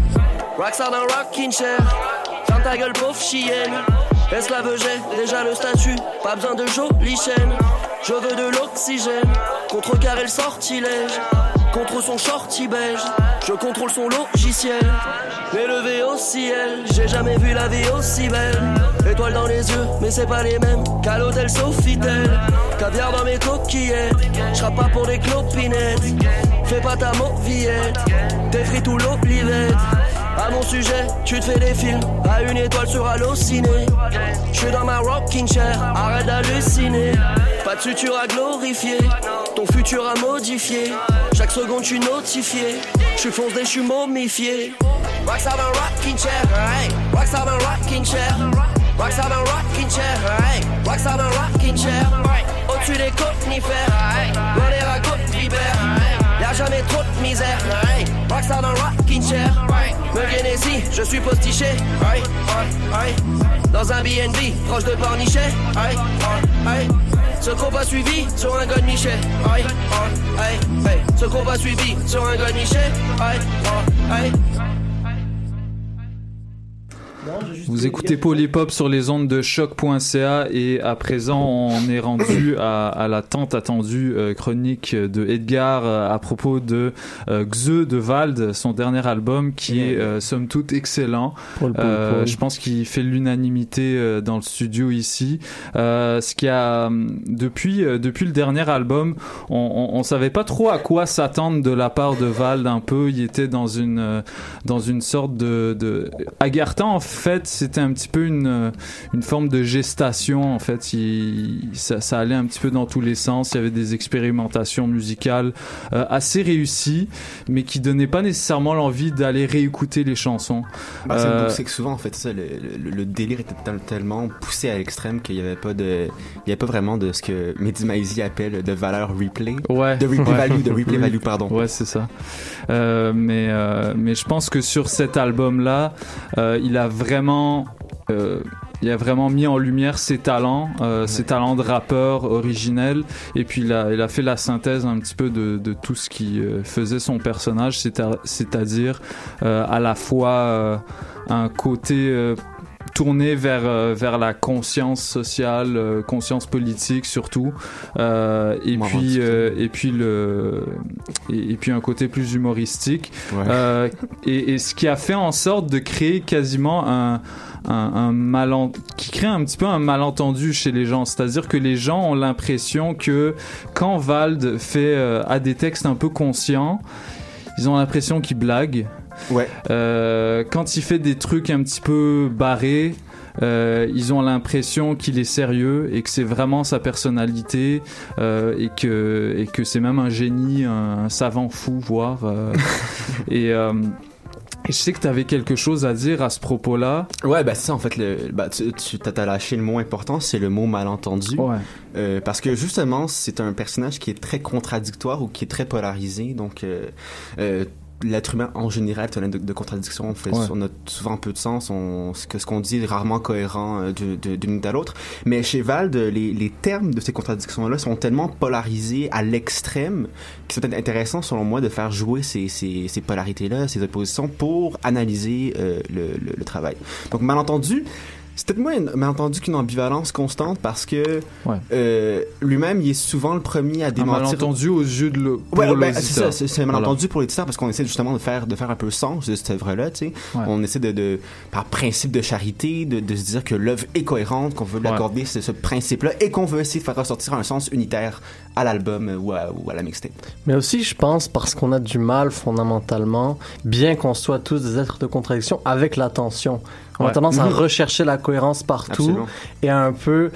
Rockstar dans rocking chair. Ferme ta gueule, pauvre chienne. Esclave, j'ai déjà le statut? Pas besoin de jolies chaînes. Je veux de l'oxygène. Contrecarrer le sortilège. Contre son shorty beige. Je contrôle son logiciel. Élevé au ciel. J'ai jamais vu la vie aussi belle. Étoiles dans les yeux, mais c'est pas les mêmes qu'à l'hôtel Sofitel. Caviar dans mes coquillettes. J'rappe pas pour des clopinettes. Fais pas ta mauvillette. T'es frites ou l'olivette. À mon sujet, tu te fais des films à une étoile sur Allociné. Je suis dans ma rocking chair, arrête d'halluciner. Pas de futur à glorifier, ton futur à modifier. Chaque seconde, je suis notifié. Je suis foncé, je suis momifié. Rockstar dans rocking chair, hey. Dans rocking chair. Rockstar dans rocking chair, hey. Dans rocking chair. Au-dessus des conifères, hey. Dans les ragots d'hiver. Y'a jamais trop de misère, hey. Dans rocking chair. Me Genesee, je suis postiché, hey. Hey. Dans un BNB, proche de Pornichet, hey. Hey. Ce qu'on pas suivi sur un de Michel, hey. Hey. Hey. Ce qu'on pas suivi sur un de Michel, Vous écoutez Polypop sur les ondes de choc.ca et à présent on est rendu à, à la tant attendue euh, chronique de Edgar euh, à propos de euh, Xe de Vald, son dernier album qui est somme toute excellent. Paul, Paul, Paul. je pense qu'il fait l'unanimité dans le studio ici. Ce qui a hum, depuis depuis le dernier album, on, on, on savait pas trop à quoi s'attendre de la part de Vald un peu. Il était dans une dans une sorte de, de... En fait c'était un petit peu une euh, une forme de gestation en fait. Il, ça, ça allait un petit peu dans tous les sens. Il y avait des expérimentations musicales euh, assez réussies, mais qui donnaient pas nécessairement l'envie d'aller réécouter les chansons. Bah, c'est- Euh, c'est que souvent, en fait, ça, le, le- le délire était tel- tellement poussé à l'extrême qu'il n'y avait pas de, il y avait pas vraiment de ce que Mehdi Maizi appelle de valeur replay. Ouais. De replay Ouais. value, de replay value, pardon. Ouais, c'est ça. Euh, mais, mais je pense que sur cet album-là, il a vraiment. Euh, il a vraiment mis en lumière ses talents, euh, ses talents de rappeur originel, et puis il a, il a fait la synthèse un petit peu de, de tout ce qui euh, faisait son personnage, à- c'est-à-dire à la fois un côté tourné vers euh, vers la conscience sociale, euh, conscience politique surtout, euh, et Moi, puis et puis le et, et puis un côté plus humoristique, Ouais. Et, et ce qui a fait en sorte de créer quasiment un un, un qui crée un petit peu un malentendu chez les gens, c'est-à-dire que les gens ont l'impression que quand Vald fait a des textes un peu conscients, ils ont l'impression qu'il blague. Ouais. Euh, quand il fait des trucs un petit peu barrés, euh, ils ont l'impression qu'il est sérieux et que c'est vraiment sa personnalité euh, et que et que c'est même un génie, un, un savant fou, voire. et, et je sais que tu avais quelque chose à dire à ce propos-là. Ouais, bah c'est ça en fait. Le, bah, tu tu t'as lâché le mot important, c'est le mot malentendu. Ouais. Euh, parce que justement, c'est un personnage qui est très contradictoire ou qui est très polarisé. Donc, euh, euh, l'être humain en général est un de, de contradiction. On, fait, Ouais. on a souvent peu de sens. On, ce que ce qu'on dit est rarement cohérent euh, d'une minute à l'autre. Mais chez Vald, les, les termes de ces contradictions-là sont tellement polarisés à l'extrême que c'est intéressant, selon moi, de faire jouer ces, ces, ces polarités-là, ces oppositions pour analyser euh, le, le, le travail. Donc, malentendu, c'est peut-être moins un malentendu qu'une ambivalence constante parce que Ouais. euh, lui-même, il est souvent le premier à Un démentir. malentendu aux yeux de le. Ouais, ben, c'est ça, c'est c'est un Voilà. malentendu pour l'éditeur parce qu'on essaie justement de faire, de faire un peu sens de cette œuvre-là, tu sais. Ouais. On essaie de, de, par principe de charité, de, de se dire que l'œuvre est cohérente, qu'on veut lui Ouais. accorder ce, ce principe-là et qu'on veut essayer de faire ressortir un sens unitaire à l'album ou à, ou à la mixtape. Mais aussi, je pense, parce qu'on a du mal fondamentalement, bien qu'on soit tous des êtres de contradiction, avec l'attention. On a Ouais. tendance à rechercher la cohérence partout Absolument. et à un peu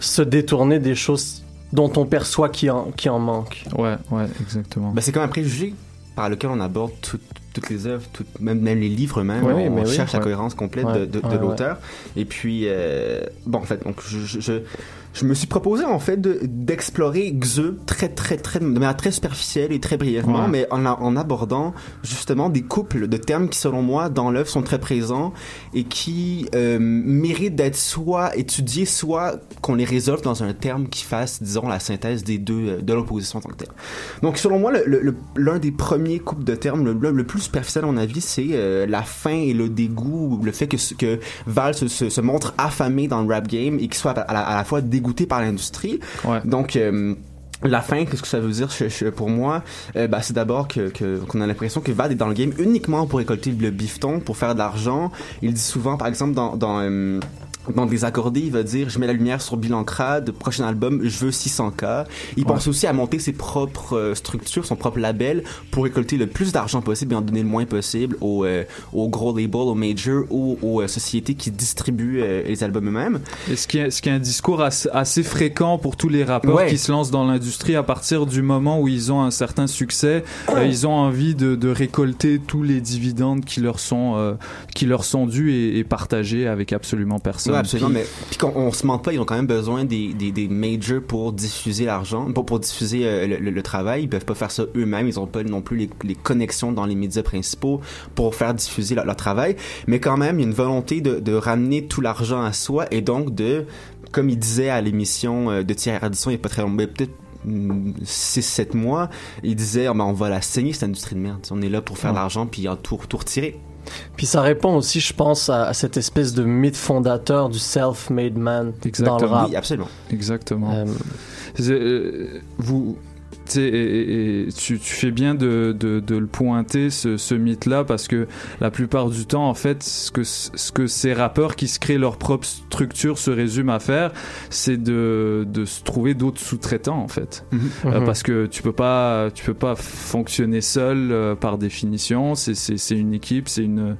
se détourner des choses dont on perçoit qu'il en, manque. Ouais, ouais, exactement. Ben, c'est comme un préjugé par lequel on aborde tout- toutes les œuvres, même, même les livres même. Oui, on mais oui. cherche la Ouais. cohérence complète Ouais, de, de- de ouais, l'auteur. Et puis, euh, bon, en fait, donc je, je, je, je me suis proposé en fait de- d'explorer Xe très, très, très, de manière très superficielle et très brièvement, Ouais. mais en, abordant justement des couples de termes qui, selon moi, dans l'œuvre sont très présents et qui euh, méritent d'être soit étudiés, soit qu'on les résolve dans un terme qui fasse, disons, la synthèse des deux, euh, de l'opposition en tant que telle. Donc, selon moi, l'un des premiers couples de termes, le, plus superficiel à mon avis, c'est euh, la faim et le dégoût, le fait que, que Val se, se, se montre affamé dans le rap game et qu'il soit à la, à la fois dégoûté par l'industrie. Donc, euh, la fin, qu'est-ce que ça veut dire pour moi? Euh, bah, C'est d'abord que que- qu'on a l'impression que Val est dans le game uniquement pour récolter le bifton, pour faire de l'argent. Il dit souvent, par exemple, dans... dans euh, dans des accordés, il va dire je mets la lumière sur Bilan Crade, prochain album, je veux 600K. Il pense aussi à monter ses propres euh, structures, son propre label pour récolter le plus d'argent possible et en donner le moins possible aux, euh, aux gros labels, aux majors ou aux euh, sociétés qui distribuent les albums eux-mêmes. Ce qui est, ce qui est un discours assez, assez fréquent pour tous les rappeurs Ouais. qui se lancent dans l'industrie à partir du moment où ils ont un certain succès, ils ont envie de, de récolter tous les dividendes qui leur sont, qui leur sont dus et, et partagés avec absolument personne. Ouais, absolument, Puis- mais puis qu'on on se ment pas, ils ont quand même besoin des, des, des majors pour diffuser l'argent, pour, pour diffuser euh, le, le- le travail. Ils peuvent pas faire ça eux-mêmes, ils ont pas non plus les, les connexions dans les médias principaux pour faire diffuser leur, leur travail. Mais quand même, il y a une volonté de, de ramener tout l'argent à soi et donc de, comme il disait à l'émission euh, de Thierry Radisson il y a pas très longtemps, mais peut-être 6-7 mois, il disait Ah, ben, on va la saigner cette industrie de merde. On est là pour faire de Ouais. l'argent puis tout, tout retirer. Puis ça répond aussi, je pense, à, à cette espèce de mythe fondateur du self-made man dans le rap. Oui, absolument. Exactement. Euh, euh, vous, et, et- et tu, tu fais bien de, de, de le pointer, ce, ce mythe-là, parce que la plupart du temps, en fait, ce que, ce que ces rappeurs qui se créent leur propre structure se résument à faire, c'est de, de se trouver d'autres sous-traitants, en fait. Mhm. Euh, Mhm. parce que tu peux pas, tu peux pas fonctionner seul euh, par définition. C'est, une équipe, c'est une,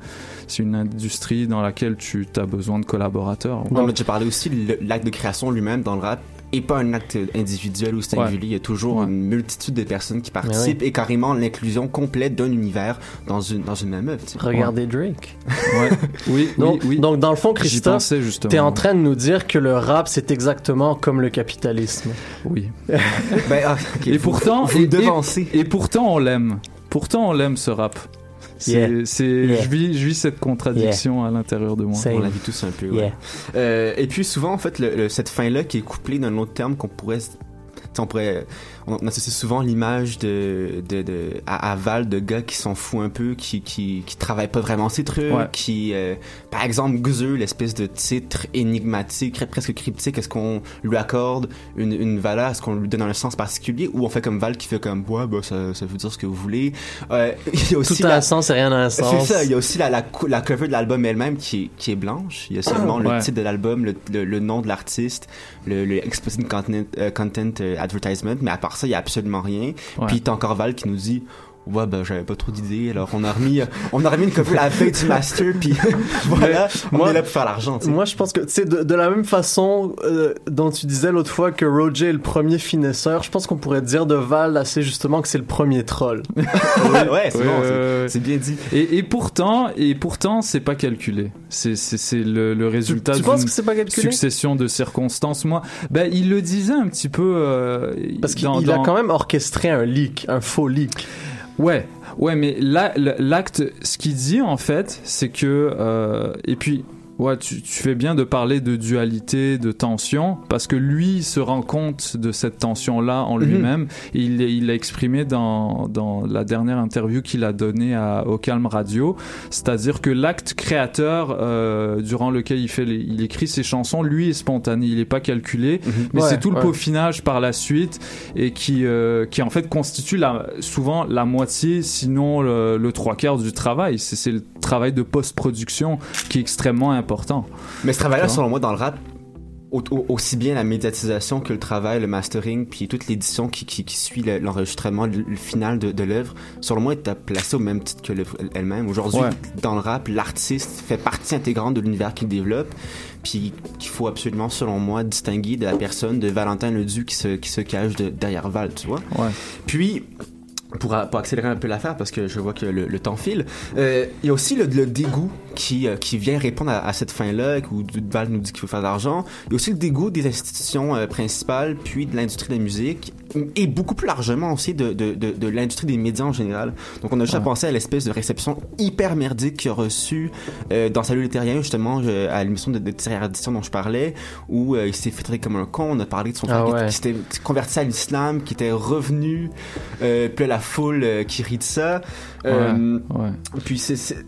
c'est une industrie dans laquelle tu as besoin de collaborateurs. On a déjà parlé aussi, le- l'acte de création lui-même dans le rap est pas un acte individuel ou singulier. Ouais. Il y a toujours une multitude de personnes qui participent et carrément l'inclusion complète d'un univers dans une, dans une même œuvre. tu sais. Regardez Drake. Ouais. Oui, donc, oui, oui. donc, dans le fond, Christophe, justement. t'es en train de nous dire que le rap, c'est exactement comme le capitalisme. Oui. Ben, ah, et vous- pourtant, vous et, et- et pourtant on l'aime. Pourtant on l'aime ce rap. C'est, Yeah. c'est, Yeah. je vis, je vis cette contradiction à l'intérieur de moi. On la vit tous un peu, ouais. Euh, et puis souvent, en fait, le- le- cette fin-là qui est couplée d'un autre terme qu'on pourrait... tu sais, On pourrait... On associe souvent l'image de, de, de, à, à Val de gars qui s'en foutent un peu, qui, qui, qui travaillent pas vraiment ces trucs, Ouais. qui... euh, par exemple, Guzeux, l'espèce de titre énigmatique, presque cryptique, est-ce qu'on lui accorde une, une valeur, est-ce qu'on lui donne un sens particulier, ou on fait comme Val qui fait comme, ouais, bah, ça, ça veut dire ce que vous voulez. Euh, il y a aussi Tout a la- un sens et rien n'a un sens. c'est ça, il y a aussi la, la, la cover de l'album elle-même qui est, qui est blanche. Il y a seulement le Ouais. titre de l'album, le, le, le nom de l'artiste, le, le explicit content, euh, content euh, advertisement, mais à part ça, il y a absolument rien. Ouais. Puis t'as encore Val qui nous dit Ouais, ben j'avais pas trop d'idées, alors on a remis, euh, on a remis une cover à la feuille du master, puis voilà, on moi- est là pour faire l'argent. tu. Moi, je pense que, tu sais, de, de la même façon euh, dont tu disais l'autre fois que Roger est le premier finesseur, je pense qu'on pourrait dire de Val assez justement que c'est le premier troll. ouais, c'est Ouais, bon, ouais, c'est- ouais. c'est bien dit. Et, et pourtant, et pourtant, c'est pas calculé. C'est, c'est, c'est le, le résultat tu penses d'une que c'est pas calculé? succession de circonstances. Moi, ben, il le disait un petit peu. euh, Parce qu'il a quand même orchestré un leak, un faux leak. Ouais, ouais, mais là, l'acte, ce qu'il dit en fait, c'est que euh, et puis. Ouais, tu, tu fais bien de parler de dualité, de tension, parce que lui se rend compte de cette tension-là en Mhm. lui-même. Il il l'a exprimé dans, dans la dernière interview qu'il a donnée à, au Calme Radio. C'est-à-dire que l'acte créateur euh, durant lequel il, fait les- il écrit ses chansons, lui est spontané, il n'est pas calculé, mais Ouais, c'est tout le ouais. peaufinage par la suite et qui, euh, qui en fait constitue la, souvent la moitié, sinon le, le trois quarts du travail. C'est le travail de post-production qui est extrêmement important. Mais ce travail-là, selon moi, dans le rap, au- au- aussi bien la médiatisation que le travail, le mastering, puis toute l'édition qui, qui, qui suit le- l'enregistrement, le, le final de, de l'œuvre, selon moi, est placé au même titre que l'œuvre elle-même. Aujourd'hui, Ouais. dans le rap, l'artiste fait partie intégrante de l'univers qu'il développe, puis qu'il faut absolument, selon moi, distinguer de la personne de Valentin Leduc qui se, qui se cache de- derrière Val, tu vois? Ouais. Puis, pour, pour accélérer un peu l'affaire, parce que je vois que le, temps file, euh, il y a aussi le dégoût qui, euh, qui vient répondre à, à cette fin-là, où Val nous dit qu'il faut faire de l'argent. Il y a aussi le dégoût des institutions euh, principales, puis de l'industrie de la musique, et beaucoup plus largement aussi de, de, de, de l'industrie des médias en général. Donc on a déjà pensé à l'espèce de réception hyper merdique qu'il a reçue euh, dans Salut les Terriens, justement, à l'émission de, de Ardisson dont je parlais, où il s'est fait traiter comme un con, on a parlé de son Ah frère qui- ouais. qui s'était converti à l'islam, qui était revenu, puis la foule qui rit de ça. Ouais. Puis c'est-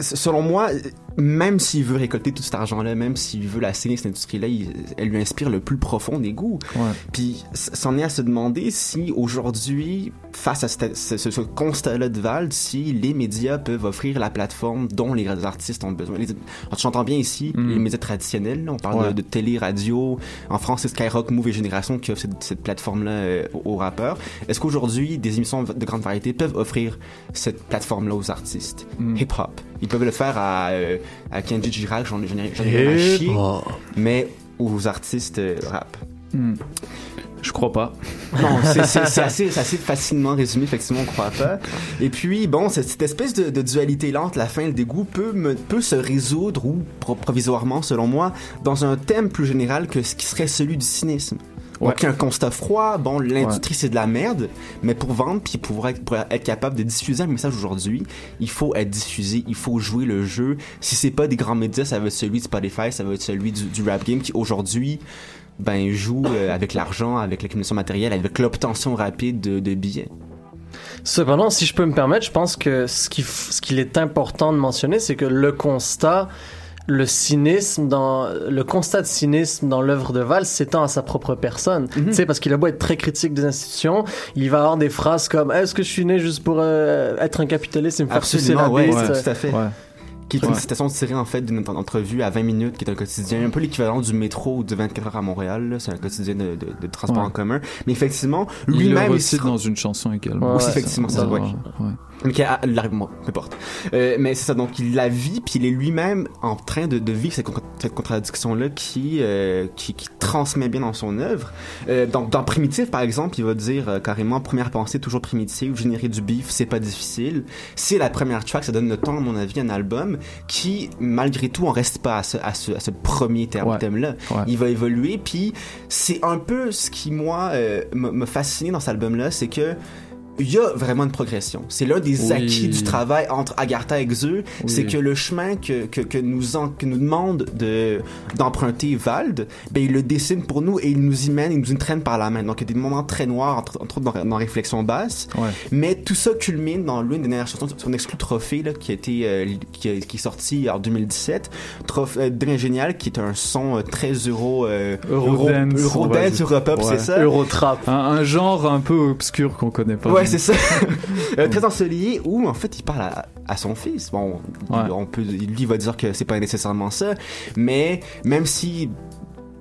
Selon moi, même s'il veut récolter tout cet argent-là, même s'il veut la saigner, cette industrie-là, elle lui inspire le plus profond des goûts. Ouais. Puis c'en est à se demander si aujourd'hui, face à cette- ce, constat-là de Val, si les médias peuvent offrir la plateforme dont les artistes ont besoin. Les, j'entends bien ici Mm. les médias traditionnels, là, on parle Ouais. de, de télé, radio. En France, c'est Skyrock, Move et Génération qui offrent cette, cette plateforme-là euh, aux, aux rappeurs. Est-ce qu'aujourd'hui, des émissions de grande variété peuvent offrir cette plateforme-là aux artistes? Mm. hip-hop Ils peuvent le faire à, euh, à Kenji Girac, j'en ai rien à chier, mais aux artistes euh, rap. Hmm. Je crois pas. Non, c'est- assez, facilement résumé, effectivement, on croit pas. Et puis, bon, cette, cette espèce de, de dualité lente, la fin, le dégoût, peut, me- peut se résoudre, ou pro- provisoirement, selon moi, dans un thème plus général que ce qui serait celui du cynisme. Donc, un constat froid, bon, l'industrie c'est de la merde, mais pour vendre, puis pour être, pour être capable de diffuser un message aujourd'hui, il faut être diffusé, il faut jouer le jeu. Si c'est pas des grands médias, ça va être celui de Spotify, ça va être celui du, du rap game qui aujourd'hui ben, joue euh, avec l'argent, avec l'accumulation matérielle, avec l'obtention rapide de, de billets. Cependant, si je peux me permettre, je pense que ce qui f- ce qu'il est important de mentionner, c'est que le constat, le cynisme dans le constat de cynisme dans l'œuvre de Val s'étend à sa propre personne. Mhm. Tu sais, parce qu'il a beau être très critique des institutions, il va avoir des phrases comme Est-ce que je suis né juste pour euh, être un capitaliste et me faire sucer la Absolument, ouais, ouais, tout à fait. Qui est une Ouais. citation tirée en fait d'une ent- entrevue à 20 minutes qui est un quotidien, un peu l'équivalent du métro ou de 24 heures à Montréal. C'est un quotidien de, de- de transport Ouais. en commun. Mais effectivement, Il le lui-même. recite se- dans une chanson également. Aussi, effectivement, c'est ça, ouais. ouais. Mais qui a- l'argument, peu importe. Euh, mais c'est ça, donc il la vit, puis il est lui-même en train de, de vivre cette, con- cette contradiction-là qui, euh, qui, qui transmet bien dans son œuvre. Euh, donc dans Primitif, par exemple, il va dire euh, carrément première pensée toujours primitive, générer du beef, c'est pas difficile. C'est la première track, ça donne le temps, à mon avis, à un album qui, malgré tout, on reste pas à ce, à ce, à ce premier thème-là. Ouais. Il va évoluer, puis c'est un peu ce qui, moi, euh, m'a fasciné dans cet album-là, c'est que il y a vraiment une progression. C'est l'un des Oui. acquis du travail entre Agartha et Xeux, Oui. c'est que le chemin que, que, que nous en- que nous demande de d'emprunter Vald, ben il le dessine pour nous et il nous y mène, il nous y traîne par la main. Donc il y a des moments très noirs, entre, entre autres dans, dans Réflexion basse, Ouais. mais tout ça culmine dans l'une des dernières chansons, son exclu trophée là, qui a été euh, qui, a- qui est sorti en 2017, Trophée euh, Drain génial, qui est un son euh, très euro euh, Eurodance, Eurodance, Ouais. c'est ça? Eurotrap. Un, un genre un peu obscur qu'on connaît pas. Ouais, c'est ça. Euh, très ensoleillé où en fait il parle à, à son fils. Bon, Ouais. on peut, lui il va dire que c'est pas nécessairement ça, mais même si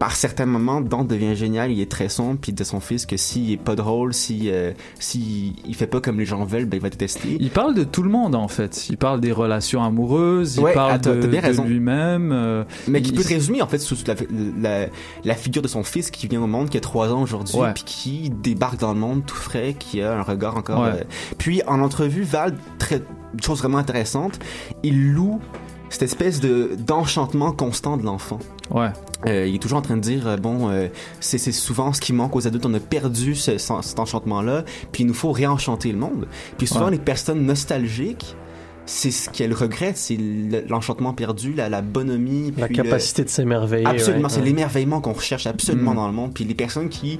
par certains moments, Dante devient génial, il est très sombre, puis il dit à son fils que s'il est pas drôle, si, euh, si il fait pas comme les gens veulent, ben il va détester. Il parle de tout le monde en fait. Il parle des relations amoureuses, il Ouais, parle de, lui-même. euh, Mais qui il- peut résumer en fait sous la, la, la figure de son fils qui vient au monde, qui a trois ans aujourd'hui, Ouais. puis qui débarque dans le monde tout frais, qui a un regard encore. Ouais. euh, Puis en entrevue, Val, très, chose vraiment intéressante, il loue cette espèce de d'enchantement constant de l'enfant. Ouais. Euh, il est toujours en train de dire euh, bon euh, c'est souvent ce qui manque aux adultes on a perdu ce- ce- cet enchantement là puis il nous faut réenchanter le monde puis souvent Ouais. les personnes nostalgiques c'est ce qu'elles regrettent c'est le- l'enchantement perdu la, la bonhomie La puis le- capacité de s'émerveiller. absolument ouais. c'est Ouais. l'émerveillement qu'on recherche absolument Mm. dans le monde puis les personnes qui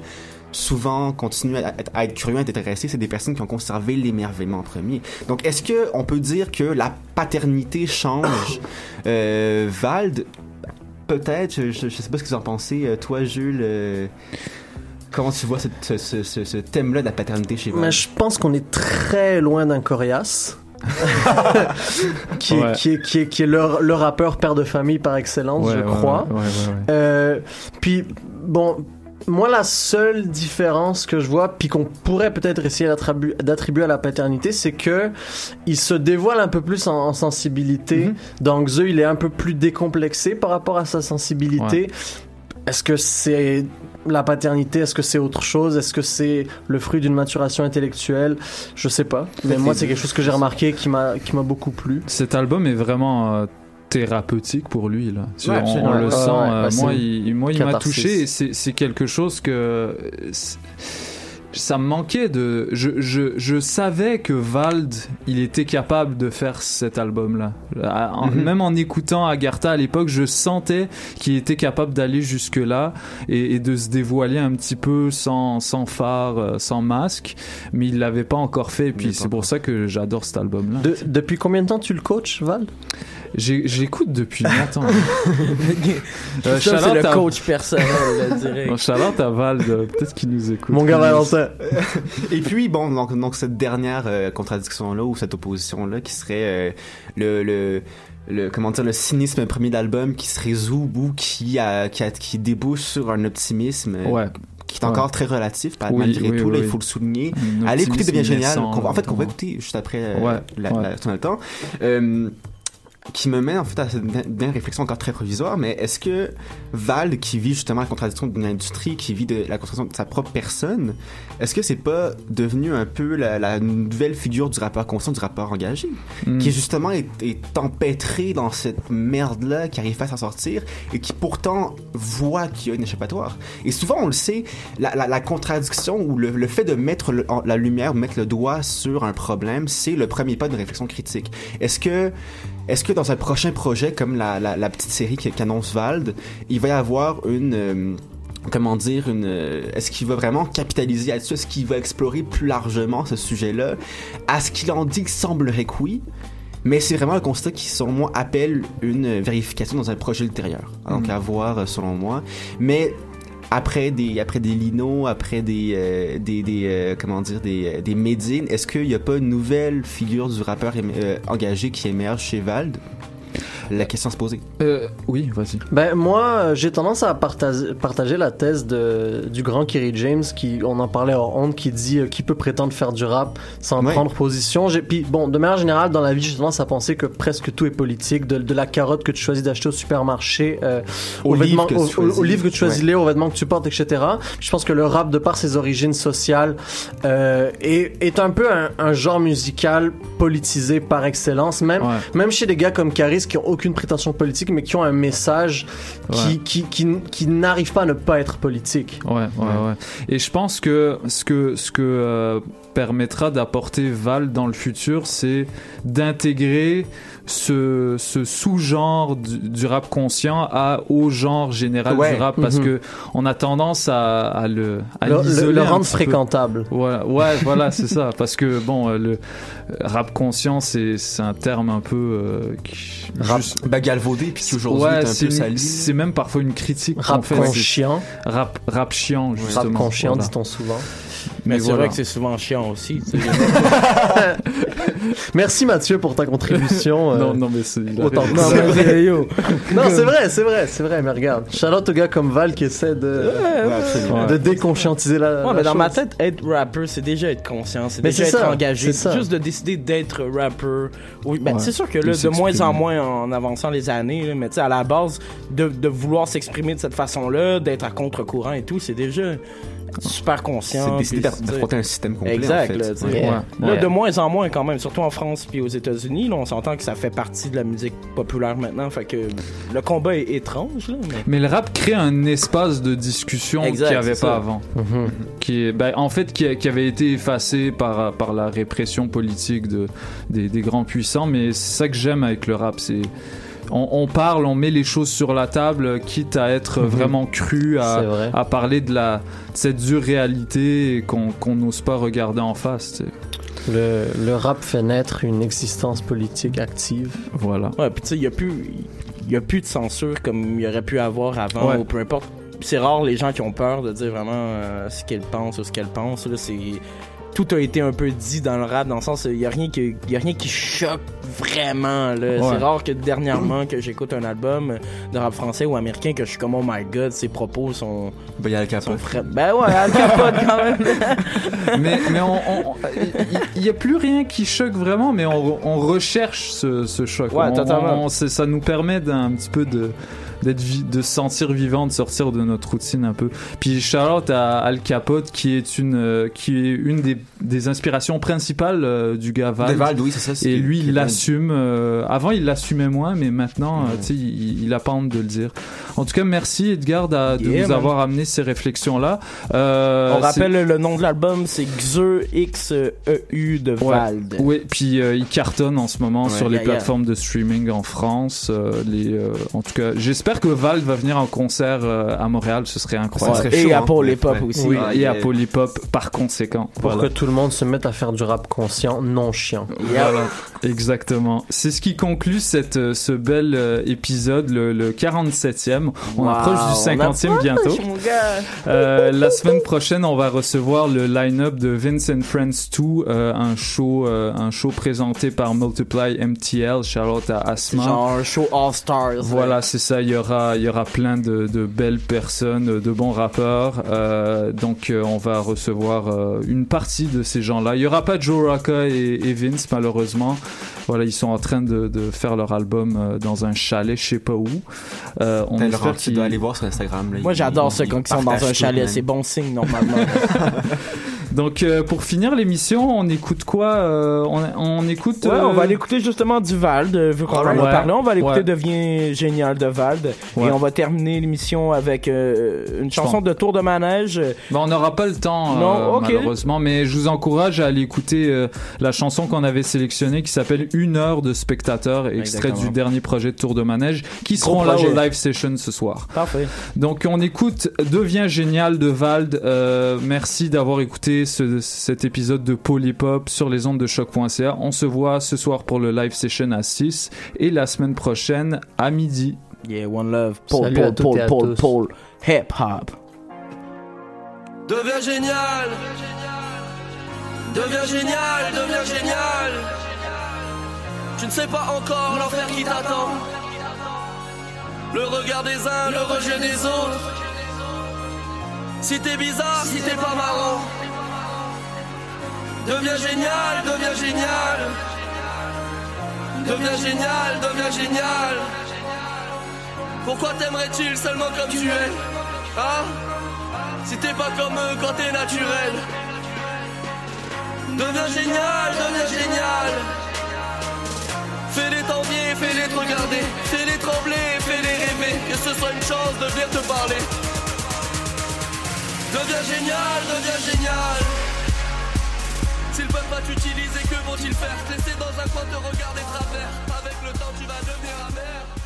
souvent continuent à, être- à être curieux à être intéressés c'est des personnes qui ont conservé l'émerveillement en premier donc est-ce que on peut dire que la paternité change? Vald peut-être je, je, je sais pas ce que vous en pensez Euh, toi Jules euh, comment tu vois ce, ce- ce- ce thème-là de la paternité chez Mais je pense qu'on est très loin d'un coriace. qui, est, Ouais. qui, est, qui, est, qui est le, le rappeur père de famille par excellence, Ouais, je ouais, crois. ouais, ouais, ouais, ouais. Euh, puis, bon, moi, la seule différence que je vois, puis qu'on pourrait peut-être essayer d'attribu- d'attribuer à la paternité, c'est que il se dévoile un peu plus en, en sensibilité. Donc, Zeu, il est un peu plus décomplexé par rapport à sa sensibilité. Est-ce que c'est la paternité? Est-ce que c'est autre chose? Est-ce que c'est le fruit d'une maturation intellectuelle? Je sais pas. Mais moi, c'est quelque chose que j'ai remarqué qui m'a qui m'a beaucoup plu. Cet album est vraiment euh, thérapeutique pour lui là. Ouais, on, le Ouais, sent. ouais, euh, moi, il, moi, il m'a touché. et C'est quelque chose que ça me manquait de. Je, je, je savais que Vald, il était capable de faire cet album-là. En- Mhm. Même en écoutant Agartha à l'époque, je sentais qu'il était capable d'aller jusque-là et, et de se dévoiler un petit peu sans, sans phare, euh, sans masque. Mais il l'avait pas encore fait. Et puis c'est pour ça que j'adore cet album-là. De- depuis combien de temps tu le coaches, Val J'ai- J'écoute depuis longtemps. Shout-out c'est le à- coach personnel, là, direct. Bon, shout-out à Val, euh, peut-être qu'il nous écoute. Mon gars Valentin. Et puis, bon, donc, donc cette dernière euh, contradiction-là, ou cette opposition-là, qui serait euh, le, le, le, comment dire, le cynisme premier d'album qui se résout ou qui, a, qui, a- qui débouche sur un optimisme. euh, Ouais. Qui est encore Ouais. très relatif, Oui, malgré oui, tout, là, il faut le souligner. Allez écouter Devient Génial, naissant, qu'on va- en fait, qu'on va écouter juste après euh, Ouais, la, ouais. la, tout le temps. Euh, qui me mène en fait à cette dernière réflexion encore très provisoire, mais est-ce que Val, qui vit justement la contradiction d'une industrie, qui vit de la contradiction de sa propre personne, est-ce que c'est pas devenu un peu la, la nouvelle figure du rappeur conscient, du rappeur engagé, Mm. qui justement est, est empêtré dans cette merde-là, qui arrive pas à s'en sortir, et qui pourtant voit qu'il y a une échappatoire? Et souvent, on le sait, la, la, la contradiction ou le, le fait de mettre le- la lumière, mettre le doigt sur un problème, c'est le premier pas d'une réflexion critique. Est-ce que est-ce que dans un prochain projet comme la, la, la petite série qu'annonce Vald, il va y avoir une, euh, comment dire, une, euh, est-ce qu'il va vraiment capitaliser là-dessus? Est-ce qu'il va explorer plus largement ce sujet-là? À ce qu'il en dit, il semblerait que oui. Mais c'est vraiment un constat qui, selon moi, appelle une vérification dans un projet ultérieur. Donc, Mhm. à voir, euh, selon moi. Mais après des, après des Lino, après des, euh, des, des euh, comment dire, des, euh, des Medine, est-ce qu'il n'y a pas une nouvelle figure du rappeur euh, engagé qui émerge chez Vald? La question se poser. Euh, oui, vas-y. Ben moi, euh, j'ai tendance à partager, partager la thèse de, du grand Kerry James, qui on en parlait en honte, qui dit euh, qui peut prétendre faire du rap sans Ouais. prendre position. J'ai- Puis bon, de manière générale, dans la vie, j'ai tendance à penser que presque tout est politique, de, de la carotte que tu choisis d'acheter au supermarché, euh, Au aux livre vêtements- que tu au- au- choisis. au livre que tu choisis Ouais. de lire, aux vêtements que tu portes, etc. Je pense que le rap, de par ses origines sociales, euh, est, est un peu un, un genre musical politisé par excellence, même, Ouais. même chez des gars comme Caris qui ont aucune prétention politique, mais qui ont un message qui, qui, qui, qui n'arrive pas à ne pas être politique. Ouais, ouais, ouais. Et je pense que ce que, ce que euh, permettra d'apporter Val dans le futur, c'est d'intégrer ce, ce sous-genre du, du rap conscient à, au genre général Ouais. du rap parce Mhm. que on a tendance à, à le à Le- le- le rendre fréquentable. Voilà, ouais, voilà, c'est ça. Parce que bon, euh, le euh, rap conscient, c'est un terme un peu euh, qui, Rap- juste- bah, galvaudé, puis aujourd'hui un c'est sali. C'est même parfois une critique. Rap qu'on fait, conscient. Rap, rap chiant, justement. Rap conscient, Voilà. dit-on souvent. Mais, Mais c'est voilà. vrai que c'est souvent chiant aussi. Merci Mathieu pour ta contribution. euh, Non, non, mais c'est. autant Non, c'est- yo. Non, c'est vrai, c'est vrai, c'est vrai, mais regarde. Charlotte aux gars comme Val qui essaie de, de déconscientiser la. Ouais, la mais dans ma tête, être rapper, c'est déjà être conscient, c'est Mais déjà c'est être ça, engagé. c'est ça. Juste de décider d'être rapper. Oui, ben, Ouais. c'est sûr que De là, de moins en moins en avançant les années, là, mais tu sais, à la base, de, de vouloir s'exprimer de cette façon-là, d'être à contre-courant et tout, c'est déjà super conscient. C'est sais, d'affronter un système complet, Exact. en fait. là. Ouais. De moins en moins quand même, surtout en France puis aux États-Unis, là, on s'entend que ça fait partie de la musique populaire maintenant. Fait que le combat est étrange. Là, mais... Mais le rap crée un espace de discussion qu'il n'y avait pas ça. avant. Mhm. Qui ben, en fait, qui, qui avait été effacé par, par la répression politique de, des, des grands puissants. Mais c'est ça que j'aime avec le rap. C'est. On, on parle, on met les choses sur la table, quitte à être Mhm. vraiment cru, à, C'est vrai. à parler de, la, de cette dure réalité qu'on n'ose pas regarder en face. Le, le rap fait naître une existence politique active. Voilà. Ouais, puis tu sais, il y a plus y a plus de censure comme il y aurait pu avoir avant Ouais. ou peu importe. C'est rare les gens qui ont peur de dire vraiment euh, ce qu'ils pensent ou ce qu'elles pensent là, c'est tout a été un peu dit dans le rap dans le sens il y a rien qui y a rien qui choque vraiment là. Ouais. C'est rare que dernièrement que j'écoute un album de rap français ou américain que je suis comme oh my god, ses propos sont Ben, il y a le capote. Ben ouais, Al Capote quand même. mais mais il n'y a plus rien qui choque vraiment, mais on, on recherche ce, ce choc. Ouais, On- on- ça nous permet d'un petit peu de d'être de se sentir vivant, de sortir de notre routine un peu. Puis Charlotte à Al Capote qui est une euh, qui est une des, des inspirations principales euh, du gars Vald. De Vald, oui, c'est ça, Et lui il l'assume. euh, avant il l'assumait moins, mais maintenant tu sais il, il a pas honte de le dire. En tout cas merci Edgar de Yeah, nous man. avoir amené ces réflexions là. Euh, On rappelle le nom de l'album, c'est Xeu X E U de Vald. oui, puis euh, il cartonne en ce moment Ouais. sur les Yeah, yeah. plateformes de streaming en France. euh, les, euh, en tout cas, j'espère que Val va venir en concert euh, à Montréal, ce serait incroyable. Ça serait Et à hein. Hop aussi. Oui, Ah, et à yeah. Hop par conséquent. Pour Voilà. que tout le monde se mette à faire du rap conscient, non chiant. Voilà, exactement. C'est ce qui conclut cette, euh, ce bel euh, épisode, le, le 47e. On Wow, approche du on 50e approche, bientôt. Euh, la semaine prochaine, on va recevoir le line-up de Vince and Friends 2, euh, un show, euh, un show présenté par Multiply MTL. Charlotte à Asma. genre un show All Stars. Voilà, c'est ça. Il y aura, il y aura plein de, de belles personnes, de bons rappeurs. Euh, donc, euh, on va recevoir euh, une partie de ces gens-là. Il y aura pas Joe Rocca et, et Vince, malheureusement. Voilà, ils sont en train de, de faire leur album dans un chalet, je sais pas où. Euh, on espère tu qu'ils- dois aller voir sur Instagram. là, Moi, j'adore ça quand ils sont dans un chalet. C'est bon signe, normalement. Donc, euh, pour finir l'émission, on écoute quoi euh, on, on écoute. Ouais, on euh, va aller écouter justement du Vald, euh, vu qu'on en a Ouais. parlé. On va aller écouter Ouais. Devient génial de Vald. Ouais. Et on va terminer l'émission avec euh, une chanson de Tour de manège. Bon, on n'aura pas le temps, Non, euh, malheureusement, mais je vous encourage à aller écouter euh, la chanson qu'on avait sélectionnée qui s'appelle Une heure de spectateurs, extrait Exactement. du dernier projet de Tour de Manège, qui Gros seront là projet. au live session ce soir. Parfait. Donc on écoute Devient génial de Vald. Euh, merci d'avoir écouté ce- cet épisode de Polypop sur les ondes de choc.ca. On se voit ce soir pour le live session à 6 et la semaine prochaine à midi. Yeah, one love. Paul, Salut à Paul, Paul, Paul. Paul. Hip hop. Deviens génial Deviens génial, deviens génial Tu ne sais pas encore l'enfer qui t'attend Le regard des uns, le rejet des autres Si t'es bizarre, si t'es pas marrant Deviens génial, deviens génial. Deviens génial, deviens génial. Pourquoi t'aimerais-tu seulement comme tu es Hein? Si t'es pas comme eux quand t'es naturel. Deviens génial, deviens génial. Fais-les t'envier, fais-les te regarder. Fais-les trembler, fais-les rêver. Que ce soit une chance de venir te parler. Deviens génial, deviens génial S'ils peuvent pas t'utiliser, que vont-ils faire? Te laisser dans un coin te regarder travers. Avec le temps tu vas devenir amer